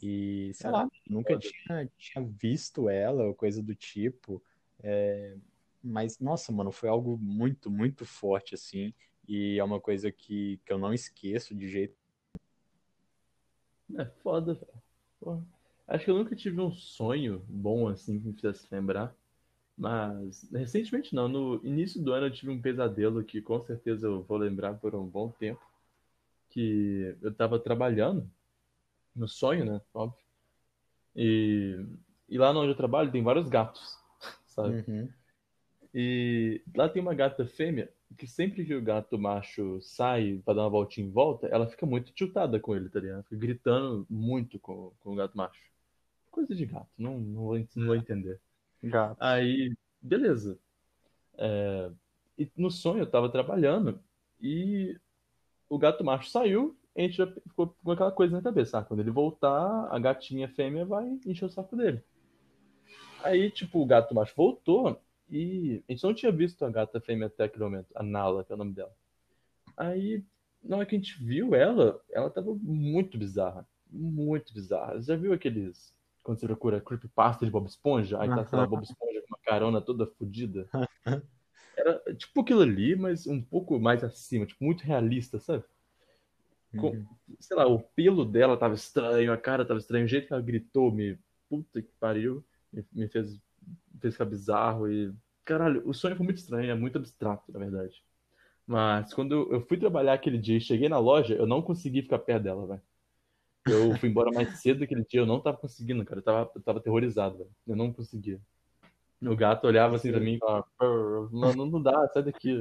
E sei lá, nunca tinha, tinha visto ela ou coisa do tipo. É, mas, nossa, mano, foi algo muito, muito forte, assim. E é uma coisa que, que eu não esqueço de jeito. É foda, velho. Acho que eu nunca tive um sonho bom assim que me fizesse lembrar. Mas recentemente não, no início do ano eu tive um pesadelo que com certeza eu vou lembrar por um bom tempo. Que eu tava trabalhando, no sonho, né? Óbvio. E, e lá onde eu trabalho tem vários gatos, (laughs) sabe? Uhum. E lá tem uma gata fêmea que sempre que o gato macho sai pra dar uma voltinha em volta, ela fica muito tiltada com ele, tá ligado? Fica gritando muito com, com o gato macho. Coisa de gato, não, não vou, não vou entender. Gato. Aí, beleza. É, e no sonho eu tava trabalhando e o gato macho saiu, a gente já ficou com aquela coisa na cabeça. Ah, quando ele voltar, a gatinha fêmea vai encher o saco dele. Aí, tipo, o gato macho voltou e a gente não tinha visto a gata fêmea até aquele momento, a Nala, que é o nome dela. Aí, na hora que a gente viu ela, ela tava muito bizarra. Muito bizarra. Você já viu aqueles. Quando você procura creepypasta de Bob Esponja? Aí tá, sei lá, Bob Esponja com uma carona toda fodida. Era tipo aquilo ali, mas um pouco mais acima, tipo, muito realista, sabe? Com- Uhum. sei lá, o pelo dela tava estranho, a cara tava estranha, o jeito que ela gritou, me. Puta que pariu, me, me fez, me fez ficar bizarro e. Caralho, o sonho foi muito estranho, é muito abstrato, na verdade. Mas quando eu- eu fui trabalhar aquele dia e cheguei na loja, eu não consegui ficar perto dela, velho. Eu fui embora mais cedo aquele dia, eu não tava conseguindo, cara. Eu tava, eu tava aterrorizado, velho. Eu não conseguia. O gato olhava assim pra mim e falava, "Pô, mano, não dá, sai daqui.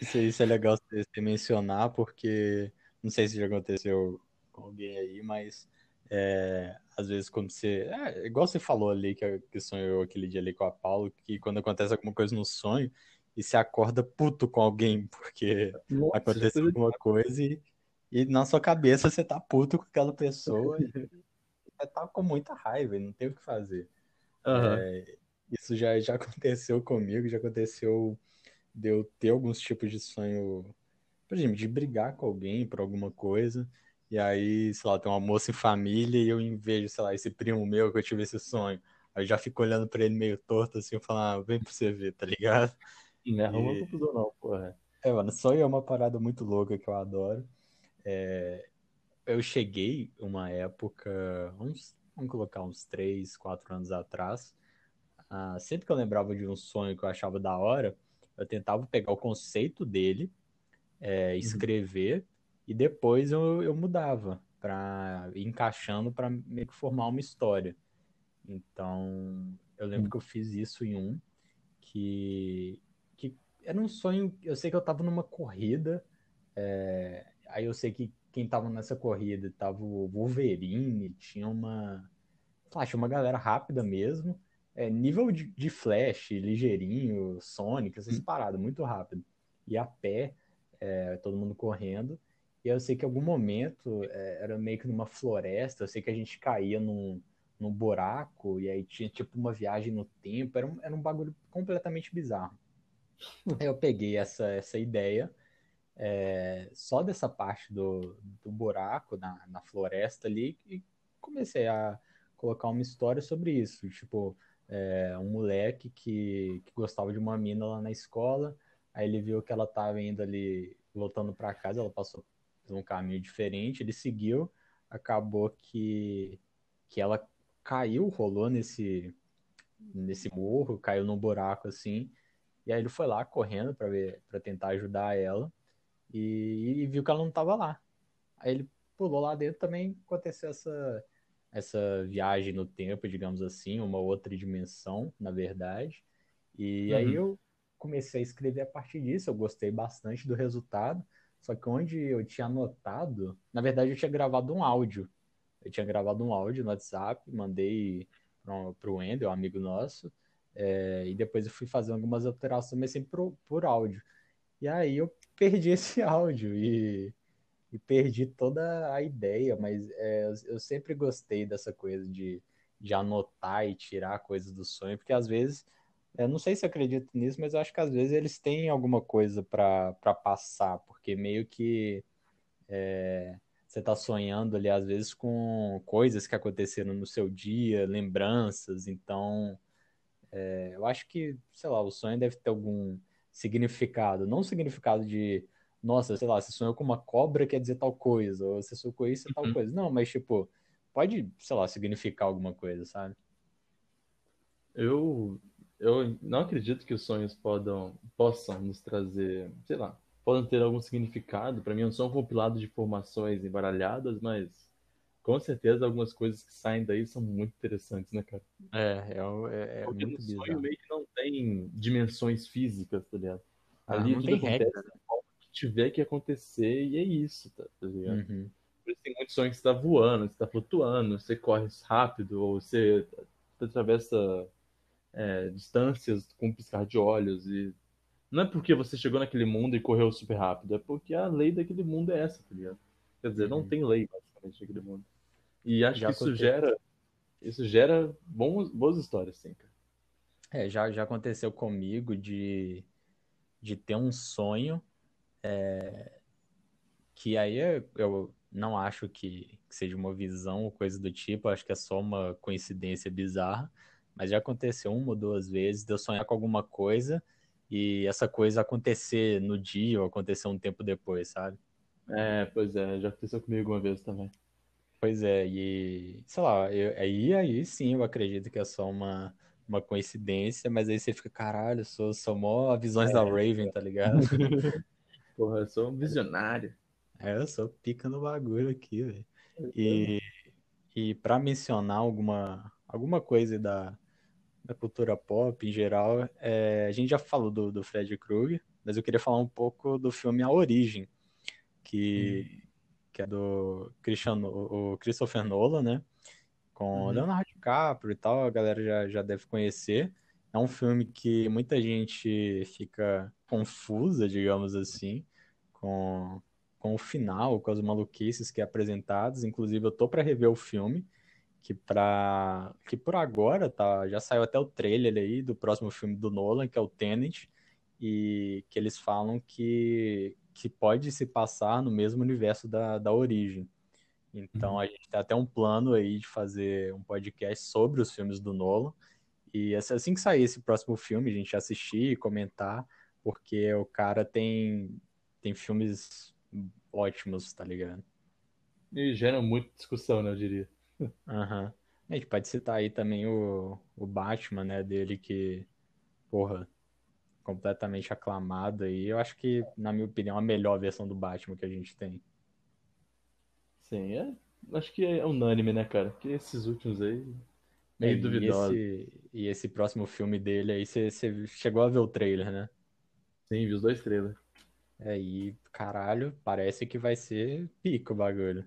Isso, isso é legal você mencionar, porque não sei se já aconteceu com alguém aí, mas é, às vezes quando você. É, igual você falou ali, que, que sonhou aquele dia ali com a Paulo, que quando acontece alguma coisa no sonho, e você acorda puto com alguém, porque Nossa, aconteceu de- alguma coisa e, e na sua cabeça você tá puto com aquela pessoa e você tá com muita raiva e não tem o que fazer. Aham. É, isso já, já (laughs) aconteceu comigo, já aconteceu de eu ter alguns tipos de sonho, por exemplo, de brigar com alguém por alguma coisa, e aí, sei lá, tem uma moça em família e eu vejo, sei lá, esse primo meu que eu tive esse sonho. Aí eu já fico olhando pra ele meio torto assim, falando, ah, vem pra você ver, tá ligado? Não é arruma E- confusão, não, porra. É, mano, sonho é uma parada muito louca que eu adoro. É, eu cheguei uma época, uns, vamos colocar uns 3, 4 anos atrás, ah, sempre que eu lembrava de um sonho que eu achava da hora, eu tentava pegar o conceito dele, é, escrever, e depois eu, eu mudava para encaixando para meio que formar uma história. Então, eu lembro Hum. que eu fiz isso em um, que, que era um sonho, eu sei que eu tava numa corrida, é, aí eu sei que quem tava nessa corrida tava o Wolverine, tinha uma, tinha uma galera rápida mesmo, é, nível de, de Flash, ligeirinho, Sonic, essas paradas, muito rápido. E a pé, é, todo mundo correndo. E eu sei que em algum momento é, era meio que numa floresta, eu sei que a gente caía num, num buraco, e aí tinha tipo uma viagem no tempo, era um, era um bagulho completamente bizarro. Aí eu peguei essa, essa ideia, é, só dessa parte do, do buraco na, na floresta ali, e comecei a colocar uma história sobre isso. Tipo, é, um moleque que, que gostava de uma mina lá na escola, aí ele viu que ela tava indo ali, voltando para casa, ela passou por um caminho diferente, ele seguiu, acabou que, que ela caiu, rolou nesse, nesse morro, caiu num buraco assim, e aí ele foi lá correndo para ver, para tentar ajudar ela, e, e viu que ela não tava lá. Aí ele pulou lá dentro também, aconteceu essa essa viagem no tempo, digamos assim, uma outra dimensão, na verdade. E Uhum. aí eu comecei a escrever a partir disso, eu gostei bastante do resultado, só que onde eu tinha anotado, na verdade eu tinha gravado um áudio. Eu tinha gravado um áudio no WhatsApp, mandei para o Wendel, um amigo nosso, é, e depois eu fui fazer algumas alterações, mas sempre por, por áudio. E aí eu perdi (laughs) esse áudio e, e perdi toda a ideia, mas é, eu sempre gostei dessa coisa de, de anotar e tirar coisas do sonho, porque às vezes, eu não sei se acredito nisso, mas eu acho que às vezes eles têm alguma coisa para passar, porque meio que é, você está sonhando ali, às vezes, com coisas que aconteceram no seu dia, lembranças, então é, eu acho que, sei lá, o sonho deve ter algum significado, não significado de nossa, sei lá, você sonhou com uma cobra quer dizer tal coisa, ou você sonhou com isso tal uhum. coisa. Não, mas tipo, pode, sei lá, significar alguma coisa, sabe? Eu, eu não acredito que os sonhos podam, possam nos trazer, sei lá, podem ter algum significado. Para mim, não são um compilado de informações embaralhadas, mas com certeza algumas coisas que saem daí são muito interessantes, né, cara? É, é, é, é Porque muito no sonho meio que não tem dimensões físicas, tá ligado? Ah, Ali não tudo acontece regra, né? que tiver que acontecer e é isso, tá, tá ligado? Uhum. Por isso tem muitos sonhos que você tá voando, você tá flutuando, você corre rápido, ou você atravessa é, distâncias com um piscar de olhos. E não é porque você chegou naquele mundo e correu super rápido, é porque a lei daquele mundo é essa, tá ligado? Quer dizer, não Uhum. tem lei, basicamente, naquele mundo. E acho Já que isso gera, isso gera bons, boas histórias, sim, cara. É, já, já aconteceu comigo de, de ter um sonho é, que aí eu, eu não acho que, que seja uma visão ou coisa do tipo, acho que é só uma coincidência bizarra, mas já aconteceu uma ou duas vezes de eu sonhar com alguma coisa e essa coisa acontecer no dia ou acontecer um tempo depois, sabe? É, pois é, já aconteceu comigo uma vez também. Pois é, e sei lá, eu- aí, aí sim eu acredito que é só uma, uma coincidência, mas aí você fica, caralho, eu sou, sou mó visões da Raven, tá ligado? (laughs) Porra, eu sou um visionário. É, eu sou pica no bagulho aqui, velho. E, e para mencionar alguma, alguma coisa da, da cultura pop em geral, é, a gente já falou do, do Fred Krueger, mas eu queria falar um pouco do filme A Origem, que, que é do Christian, o Christopher Nolan, né? Com Uhum. Leonardo DiCaprio e tal, a galera já, já deve conhecer. É um filme que muita gente fica confusa, digamos assim, com, com o final, com as maluquices que é apresentadas. Inclusive, eu tô para rever o filme, que para que por agora tá, já saiu até o trailer aí do próximo filme do Nolan, que é o Tenet, e que eles falam que, que pode se passar no mesmo universo da, da origem. Então Uhum. a gente tem até um plano aí de fazer um podcast sobre os filmes do Nolan. E assim assim que sair esse próximo filme, a gente assistir e comentar, porque o cara tem, tem filmes ótimos, tá ligado? E gera muita discussão, né, eu diria. Aham. A gente pode citar aí também o, o Batman, né, dele que, porra, completamente aclamado aí. Eu acho que, na minha opinião, a melhor versão do Batman que a gente tem. Sim, é. Acho que é unânime, né, cara? Que esses últimos aí, É, meio e esse, e esse próximo filme dele aí, você chegou a ver o trailer, né? Sim, vi os dois trailers. É, e caralho, parece que vai ser pica o bagulho.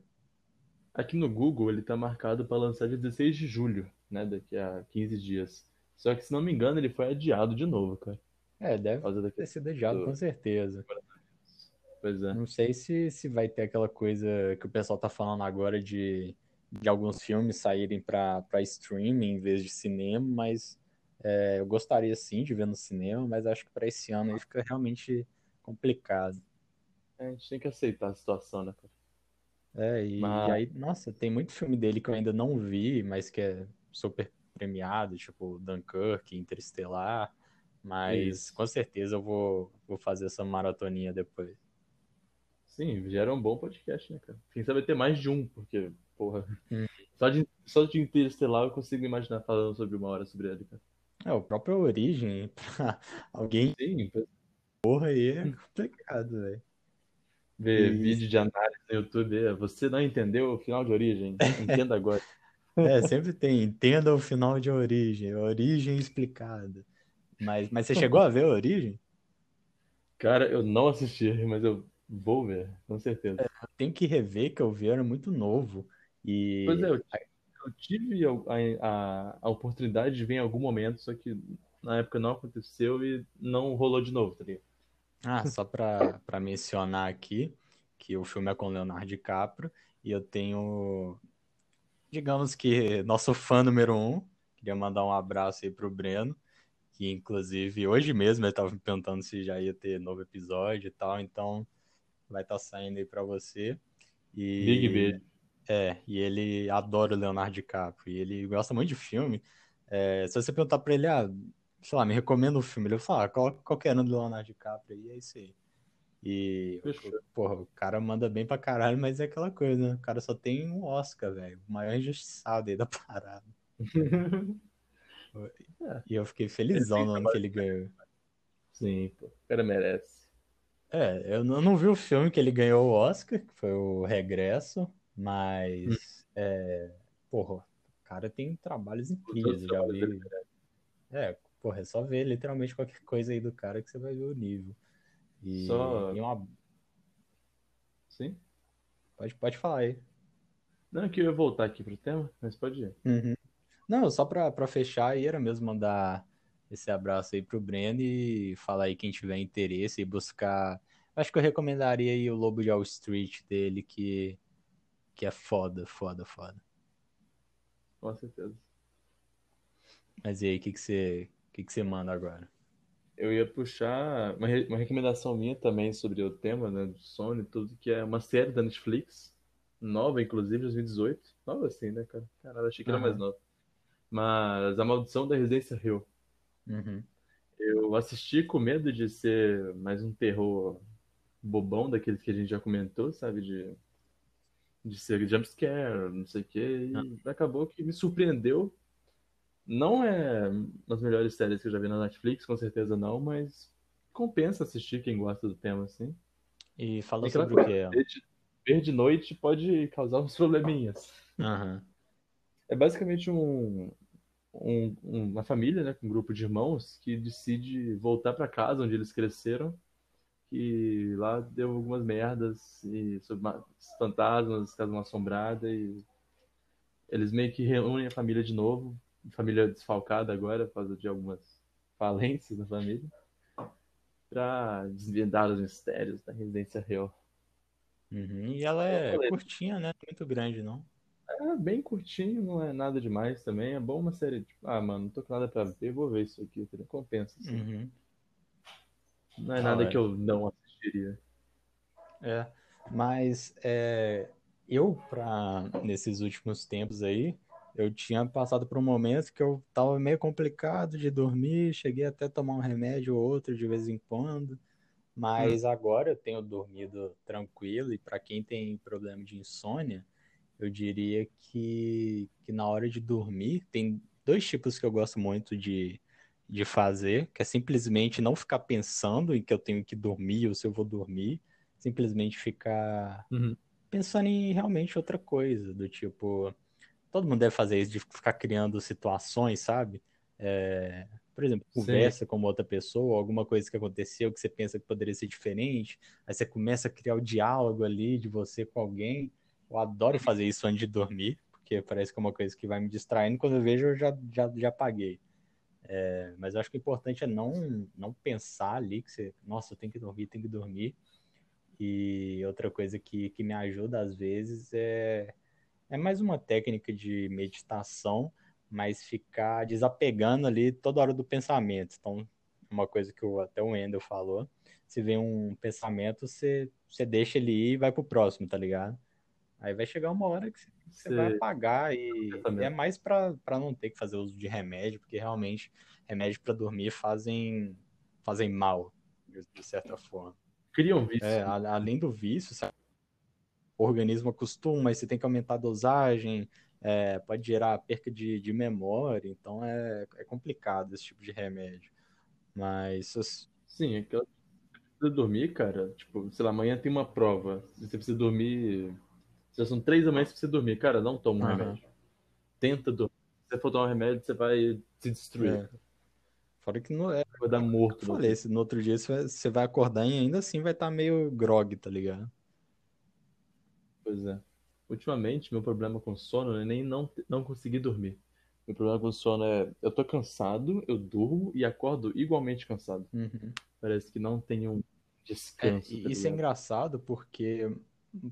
Aqui no Google ele tá marcado para lançar dia 16 de julho, né? Daqui a 15 dias. Só que, se não me engano, ele foi adiado de novo, cara. É, deve ter sido adiado do- com certeza. Pois é. Não sei se, se vai ter aquela coisa que o pessoal tá falando agora de, de alguns filmes saírem pra para streaming em vez de cinema, mas é, eu gostaria sim de ver no cinema, mas acho que pra esse ano aí fica realmente complicado. É, A gente tem que aceitar a situação, né, cara? É, e, Mas- aí, nossa, tem muito filme dele que eu ainda não vi, mas que é super premiado, tipo Dunkirk, Interestelar, mas Isso. com certeza eu vou, vou fazer essa maratoninha depois. Sim, gera um bom podcast, né, cara? Quem sabe ter mais de um, porque, porra. Hum. Só de, só de Interestelar eu consigo imaginar falando sobre uma hora sobre ele, cara. É, o próprio Origem, pra (laughs) alguém Sim, porra aí é complicado, velho. ver Isso. vídeo de análise no YouTube. é, Você não entendeu o final de origem? (laughs) Entenda agora. É, sempre tem, entenda o final de Origem, Origem explicada. Mas, mas você chegou a ver a Origem? Cara, eu não assisti, mas eu vou ver, com certeza. Eu tenho que rever, que eu vi, eu era muito novo. E Pois é, eu, eu tive a, a, a oportunidade de ver em algum momento, só que na época não aconteceu e não rolou de novo, tá ligado? Ah, só para para mencionar aqui, que o filme é com Leonardo DiCaprio, e eu tenho, digamos que, nosso fã número um. Queria mandar um abraço aí pro Breno, que inclusive hoje mesmo ele tava me perguntando se já ia ter novo episódio e tal, então vai estar tá saindo aí para você. E, Big beijo. É, e ele adora o Leonardo DiCaprio, e ele gosta muito de filme. É, se você perguntar pra ele, ah, sei lá, me recomenda um filme, ele vai falar, ah, qual, qualquer um do Leonardo DiCaprio aí, é isso aí. E, Fechou. porra, o cara manda bem pra caralho, mas é aquela coisa, né? O cara só tem um Oscar, velho. O maior injustiçado aí da (laughs) parada. (laughs) E eu fiquei felizão no ano que ele ganhou. Sim, pô. O cara merece. É, eu não, não vi o filme que ele ganhou o Oscar, que foi o Regresso, mas, é, porra, o cara tem trabalhos incríveis, já vi. É, porra, é só ver literalmente qualquer coisa aí do cara que você vai ver o nível. E, Só- e uma... Sim? pode, pode falar aí. Não, é que eu ia voltar aqui pro tema, mas pode ir. Uhum. Não, só pra, pra fechar aí, era mesmo mandar esse abraço aí pro Breno e falar aí quem tiver interesse e buscar. Acho que eu recomendaria aí o Lobo de Wall Street dele, que, que é foda, foda, foda. Com certeza. Mas e aí, o que, que, você, que, que você manda agora? Eu ia puxar uma, re- uma recomendação minha também sobre o tema, né, do sono e tudo, que é uma série da Netflix, nova, inclusive, 2018. Nova assim, né, cara? Caralho, achei que era mais nova. Mas A Maldição da Residência Hill. Uhum. Eu assisti com medo de ser mais um terror bobão daqueles que a gente já comentou, sabe? De, de ser jumpscare, não sei o quê. E acabou que me surpreendeu. Não é uma das melhores séries que eu já vi na Netflix, com certeza não, mas compensa assistir quem gosta do tema, assim. E fala aquela sobre o coisa, ver de, ver de noite pode causar uns probleminhas. Aham. É basicamente um, um- uma família, né, com um grupo de irmãos que decide voltar para casa onde eles cresceram, que lá deu algumas merdas e sobre ma- fantasmas, casa mal assombrada e eles meio que reúnem a família de novo, família desfalcada agora por causa de algumas falências na família, para desvendar os mistérios da Residência Hill. Uhum. E ela é curtinha, né? Muito grande, não? É bem curtinho, não é nada demais também. É bom uma série, tipo, ah, mano, não tô com nada pra ver, vou ver isso aqui, entendeu? Compensa, assim. Uhum. Não é Ah, nada é. que eu não assistiria. É, mas é, eu, pra, nesses últimos tempos aí, eu tinha passado por um momento que eu tava meio complicado de dormir, cheguei até a tomar um remédio ou outro de vez em quando, mas agora eu tenho dormido tranquilo e para quem tem problema de insônia, eu diria que, que na hora de dormir, tem dois tipos que eu gosto muito de, de fazer, que é simplesmente não ficar pensando em que eu tenho que dormir ou se eu vou dormir, simplesmente ficar pensando em realmente outra coisa, do tipo, todo mundo deve fazer isso, de ficar criando situações, sabe? É, por exemplo, Sim. conversa com uma outra pessoa, alguma coisa que aconteceu que você pensa que poderia ser diferente, aí você começa a criar o diálogo ali de você com alguém. Eu adoro fazer isso antes de dormir, porque parece que é uma coisa que vai me distraindo, quando eu vejo eu já, já, já apaguei. É, mas eu acho que o importante é não, não pensar ali que você, nossa, eu tenho que dormir, tenho que dormir. E outra coisa que, que me ajuda às vezes é, é mais uma técnica de meditação, mas ficar desapegando ali toda hora do pensamento. Então, uma coisa que o, até o Wendel falou, se vem um pensamento, você, você deixa ele ir e vai pro próximo, tá ligado? Aí vai chegar uma hora que você, vai apagar e, Exatamente. e é mais para não ter que fazer uso de remédio, porque realmente remédio para dormir fazem, fazem mal, de, certa forma. Cria um vício. É, a- além do vício, sabe? o organismo acostuma, você tem que aumentar a dosagem, é, pode gerar perca de, de memória, então é, é complicado esse tipo de remédio. Mas Sim, aquela você precisa dormir, cara. Tipo, sei lá, amanhã tem uma prova. Você precisa dormir. Já são três da manhã você precisa dormir. Cara, não toma um Aham. remédio. Tenta dormir. Se você for tomar um remédio, você vai se destruir. É. fora que no, é, Vai dar morto. eu falei, no outro dia você vai, você acordar e ainda assim vai estar meio grog, tá ligado? Pois é. Ultimamente, meu problema com sono não é nem não, não conseguir dormir. Meu problema com sono é eu tô cansado, eu durmo e acordo igualmente cansado. Uhum. Parece que não tem um É, descanso, e tá isso é engraçado porque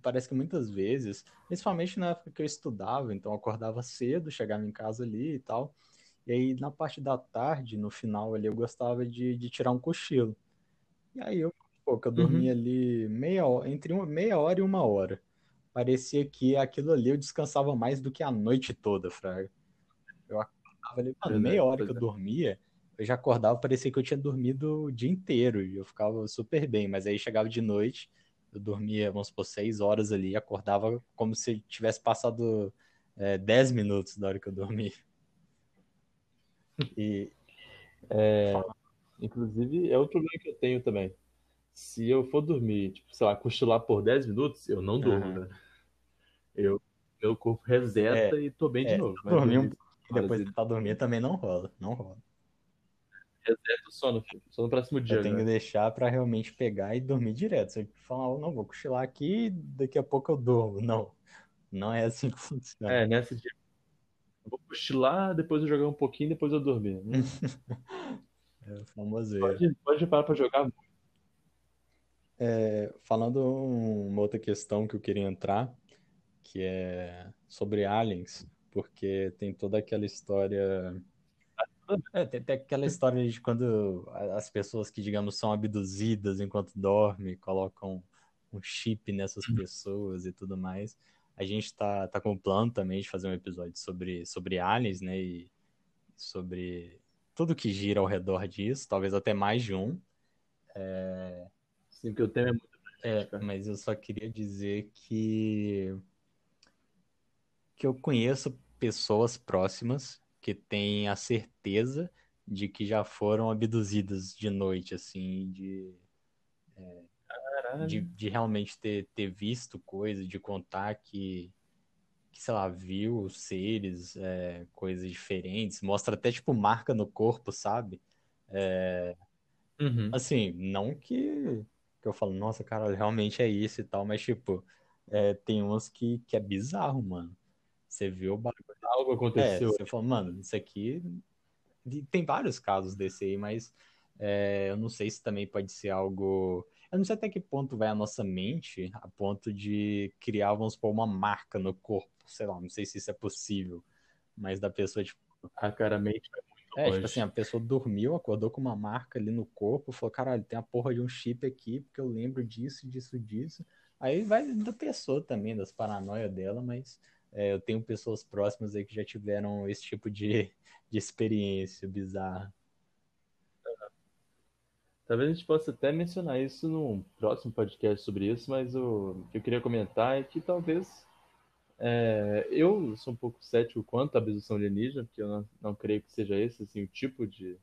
parece que muitas vezes, principalmente na época que eu estudava, então eu acordava cedo, chegava em casa ali e tal. E aí, na parte da tarde, no final ali, eu gostava de, de tirar um cochilo. E aí eu, pô, que eu dormia Uhum. ali meia hora, entre uma, meia hora e uma hora. Parecia que aquilo ali eu descansava mais do que a noite toda, Fraga. Eu acordava ali, mano, meia Verdade, hora que eu é. dormia, eu já acordava, parecia que eu tinha dormido o dia inteiro, e eu ficava super bem, mas aí chegava de noite, eu dormia, vamos supor, seis horas ali, e acordava como se tivesse passado é, dez minutos da hora que eu dormi. E Inclusive, é outro problema que eu tenho também. Se eu for dormir, tipo, sei lá, cochilar por 10 minutos, eu não durmo, Aham. né? Eu, meu corpo reseta e tô bem de é, novo. Dormir um depois de tentar dormir também não rola, não rola. E reseta o sono, filho. Só no próximo dia, Eu tenho que né? deixar pra realmente pegar e dormir direto. Se eu falar, "Oh, não, vou cochilar aqui, daqui a pouco eu durmo. Não, não é assim que funciona. É, nessa dia. Eu vou cochilar, depois eu jogar um pouquinho, depois eu dormir. Hum, (laughs) É o famoso. Pode, pode parar pra jogar. É, falando um- uma outra questão que eu queria entrar, que é sobre aliens, porque tem toda aquela história. É, tem, tem aquela história de quando as pessoas que, digamos, são abduzidas enquanto dormem, colocam um chip nessas pessoas e tudo mais. A gente tá, tá com o plano também de fazer um episódio sobre, sobre aliens, né? E sobre tudo que gira ao redor disso, talvez até mais de um. Sim, porque o tema é muito É, grande, mas eu só queria dizer que que eu conheço pessoas próximas que têm a certeza de que já foram abduzidas de noite, assim, de, Caralho. de, de realmente ter, ter visto coisas, de contar que, que, sei lá, viu seres, é, coisas diferentes, mostra até, tipo, marca no corpo, sabe? Uhum. Assim, não que, que eu falo, nossa, cara, realmente é isso e tal, mas, tipo, é, tem uns que, que é bizarro, mano. Você vê o Algo É, aconteceu. você fala, mano, isso aqui. Tem vários casos desse aí, mas é, eu não sei se também pode ser algo. Eu não sei até que ponto vai a nossa mente a ponto de criar, vamos supor, uma marca no corpo. Sei lá, não sei se isso é possível, mas da pessoa, tipo. A cara mente vai muito É, tipo longe. assim, a pessoa dormiu, acordou com uma marca ali no corpo, falou, caralho, tem a porra de um chip aqui, porque eu lembro disso, disso, disso. Aí vai da pessoa também, das paranoias dela, mas é, eu tenho pessoas próximas aí que já tiveram esse tipo de, (laughs) de experiência bizarra. Talvez a gente possa até mencionar isso num próximo podcast sobre isso, mas o que eu queria comentar é que talvez é, eu sou um pouco cético quanto à abdução alienígena, porque eu não, não creio que seja esse assim, o tipo de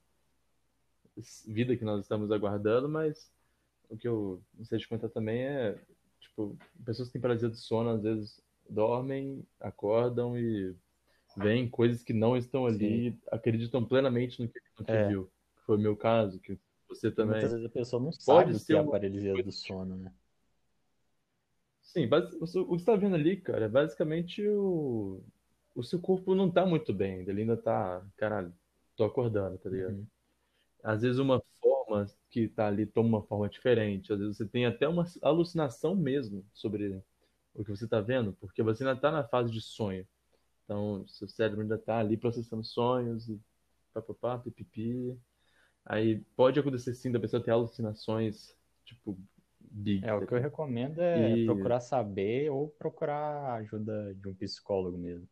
vida que nós estamos aguardando, mas o que eu sei te contar também é, tipo, pessoas que têm paralisia do sono às vezes dormem, acordam e veem coisas que não estão ali, e acreditam plenamente no que, no que É. viu. Que foi o meu caso, que você também. muitas vezes a pessoa não Pode sabe ser é a paralisia do sono, né? Sim, o que você tá vendo ali, cara, é basicamente o, o seu corpo não tá muito bem, ele ainda tá, caralho, tô acordando, tá ligado? Uhum. Às vezes uma forma que tá ali toma uma forma diferente, às vezes você tem até uma alucinação mesmo sobre o que você tá vendo, porque você ainda tá na fase de sonho. Então, seu cérebro ainda tá ali processando sonhos e papapá, pipipi. Aí pode acontecer sim da pessoa ter alucinações, tipo, big. É, o que eu recomendo é E- procurar saber ou procurar a ajuda de um psicólogo mesmo.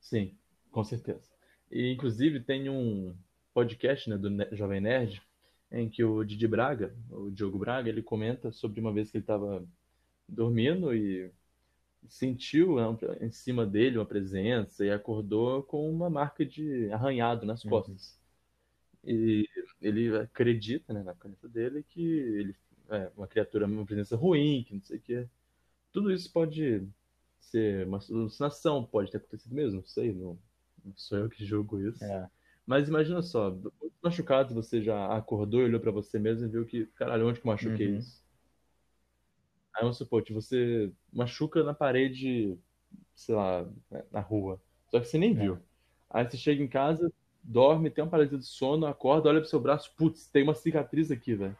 Sim, com certeza. E, inclusive, tem um podcast, né, do Jovem Nerd, em que o Didi Braga, o Diogo Braga, ele comenta sobre uma vez que ele estava dormindo e sentiu em cima dele uma presença e acordou com uma marca de arranhado nas Uhum. costas. E ele acredita, né, na cabeça dele que ele é uma criatura, uma presença ruim, que não sei o quê. Tudo isso pode ser uma alucinação, pode ter acontecido mesmo, não sei, não, não sou eu que julgo isso. É, Mas imagina só, muitos machucados você já acordou e olhou pra você mesmo e viu que, caralho, onde que eu machuquei Uhum. isso? Aí vamos supor que você machuca na parede, sei lá, né, na rua, só que você nem viu. Aí você chega em casa, dorme, tem uma paralisia de sono, acorda, olha pro seu braço, putz, tem uma cicatriz aqui, velho.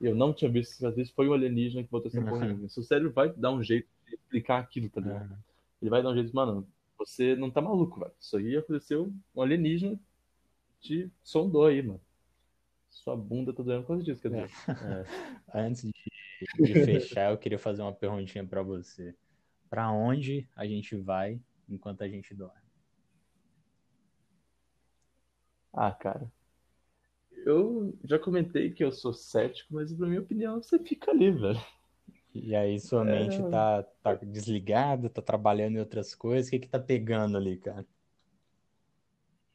eu não tinha visto cicatriz, foi um alienígena que botou essa porra em mim. Seu cérebro vai dar um jeito de explicar aquilo, tá ligado? Aham. Ele vai dar um jeito, mano, você não tá maluco, velho. Isso aí aconteceu, um alienígena te sondou aí, mano. Sua bunda tá doendo por causa disso, quer dizer. É. (laughs) Antes de, de fechar, eu queria fazer uma perguntinha pra você. Pra onde a gente vai enquanto a gente dorme? Ah, cara. Eu já comentei que eu sou cético, mas na minha opinião você fica ali, velho. E aí sua mente É, tá, tá desligada, tá trabalhando em outras coisas, o que que tá pegando ali, cara?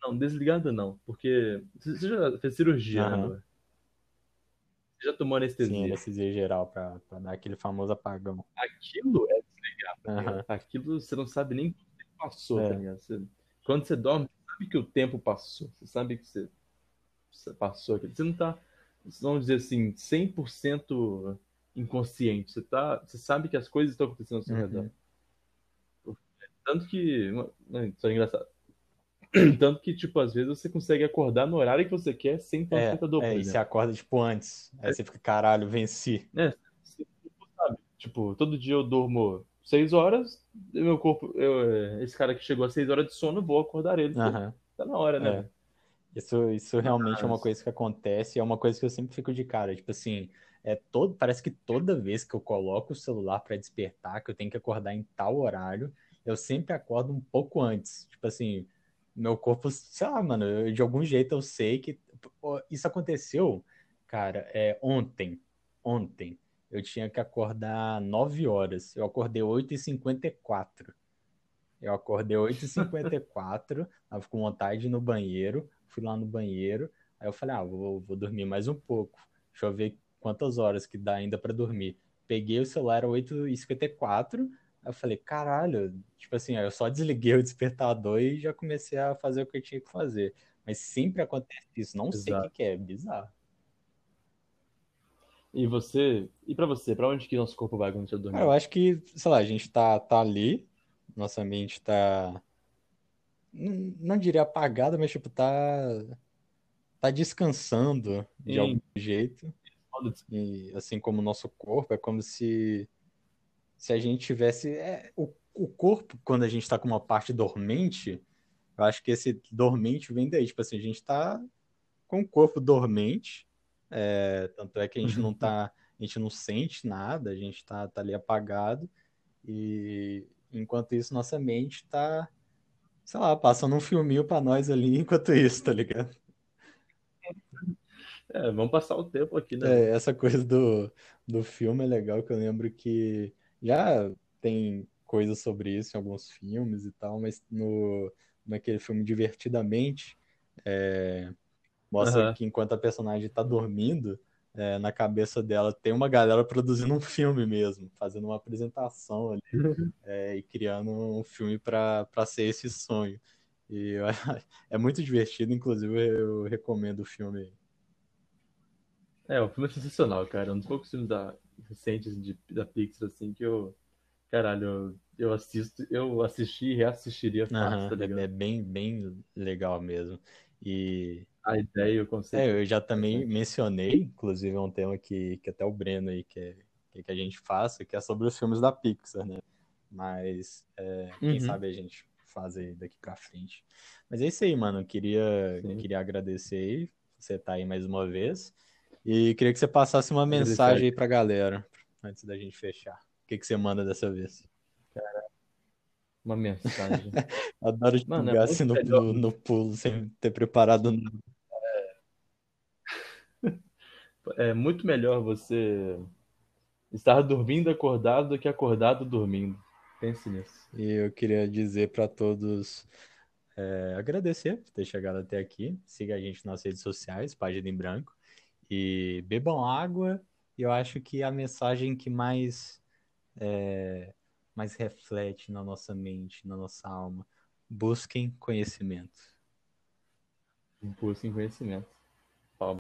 Não, desligada não, porque você já fez cirurgia, né, Aham. mano? Você já tomou Sim, anestesia. anestesia geral pra, pra dar aquele famoso apagão. Aquilo é desligar, tá ligado? Aham. Aquilo você não sabe nem o que passou, tá É. ligado? Você- quando você dorme, você sabe que o tempo passou. Você sabe que você, você passou aquilo. Você não tá, vamos dizer assim, 100% inconsciente. Você tá, você sabe que as coisas estão acontecendo ao seu redor. Uhum. Tanto que, isso é engraçado. (clears throat) Tanto que, tipo, às vezes você consegue acordar no horário que você quer sem ter É, despertador, é, e você acorda, tipo, antes. Aí você fica, caralho, venci. É, sabe. Tipo, todo dia eu durmo seis horas, e meu corpo, eu, é, esse cara que chegou às seis horas de sono, vou acordar ele. Tá na hora, né? É. Isso, isso realmente é uma coisa que acontece, é uma coisa que eu sempre fico de cara. Tipo assim, é todo, parece que toda vez que eu coloco o celular pra despertar, que eu tenho que acordar em tal horário, eu sempre acordo um pouco antes. Tipo assim, meu corpo, sei lá, mano, eu- de algum jeito eu sei que. Isso aconteceu, cara, é, ontem. Ontem. Eu tinha que acordar 9 horas. Eu acordei 8h54. Eu acordei 8h54, (laughs) tava com vontade no banheiro, fui lá no banheiro, aí eu falei, ah, vou, vou dormir mais um pouco. Deixa eu ver quantas horas que dá ainda pra dormir. Peguei o celular, era 8h54, aí eu falei, caralho, tipo assim, eu só desliguei o despertador e já comecei a fazer o que eu tinha que fazer. Mas sempre acontece isso, não sei o que Exato. é, bizarro. E você, e pra você, pra onde que nosso corpo vai quando você dormir? Cara, eu acho que, sei lá, a gente tá, tá ali, nossa mente tá, não, não diria apagada, mas tipo, tá, tá descansando de Sim. algum jeito. E assim como o nosso corpo, é como se, se a gente tivesse. é, o, o corpo, quando a gente tá com uma parte dormente, eu acho que esse dormente vem daí. Tipo assim, a gente tá com o corpo dormente, é, tanto é que a gente não tá. A gente não sente nada, a gente tá, tá ali apagado, e enquanto isso, nossa mente tá, sei lá, passando um filminho pra nós ali enquanto isso, tá ligado? É, vamos passar o tempo aqui, né? É, essa coisa do, do filme é legal, que eu lembro que já tem coisas sobre isso em alguns filmes e tal, mas no, naquele filme Divertidamente, é, mostra Aham. que enquanto a personagem tá dormindo, é, na cabeça dela tem uma galera produzindo um filme mesmo, fazendo uma apresentação ali, (laughs) é, e criando um filme para para ser esse sonho. E eu- é muito divertido, inclusive eu recomendo o filme. É, o filme é sensacional, cara. É um dos poucos filmes da, recentes de, da Pixar, assim, que eu. Caralho, eu, eu assisto, eu assisti e reassistiria fácil, tá é, ligado? é bem, bem legal mesmo. E A ideia e o é, conceito. eu já também mencionei, inclusive é um tema que, que até o Breno aí quer, quer que a gente faça, que é sobre os filmes da Pixar, né? Mas é, quem Uhum. sabe a gente faz aí daqui pra frente. Mas é isso aí, mano. Eu Queria, Sim. queria agradecer aí, você tá aí mais uma vez. E queria que você passasse uma mensagem aí pra galera, antes da gente fechar. O que, que você manda dessa vez? Uma mensagem. (laughs) Adoro te Mano, é assim no, no, no pulo, sem ter preparado nada. É muito melhor você estar dormindo acordado do que acordado dormindo. Pense nisso. E eu queria dizer para todos, é, agradecer por ter chegado até aqui. Siga a gente nas redes sociais, página em branco. E bebam água. E eu acho que a mensagem que mais, é, mais reflete na nossa mente, na nossa alma, busquem conhecimento. Impulso em conhecimento.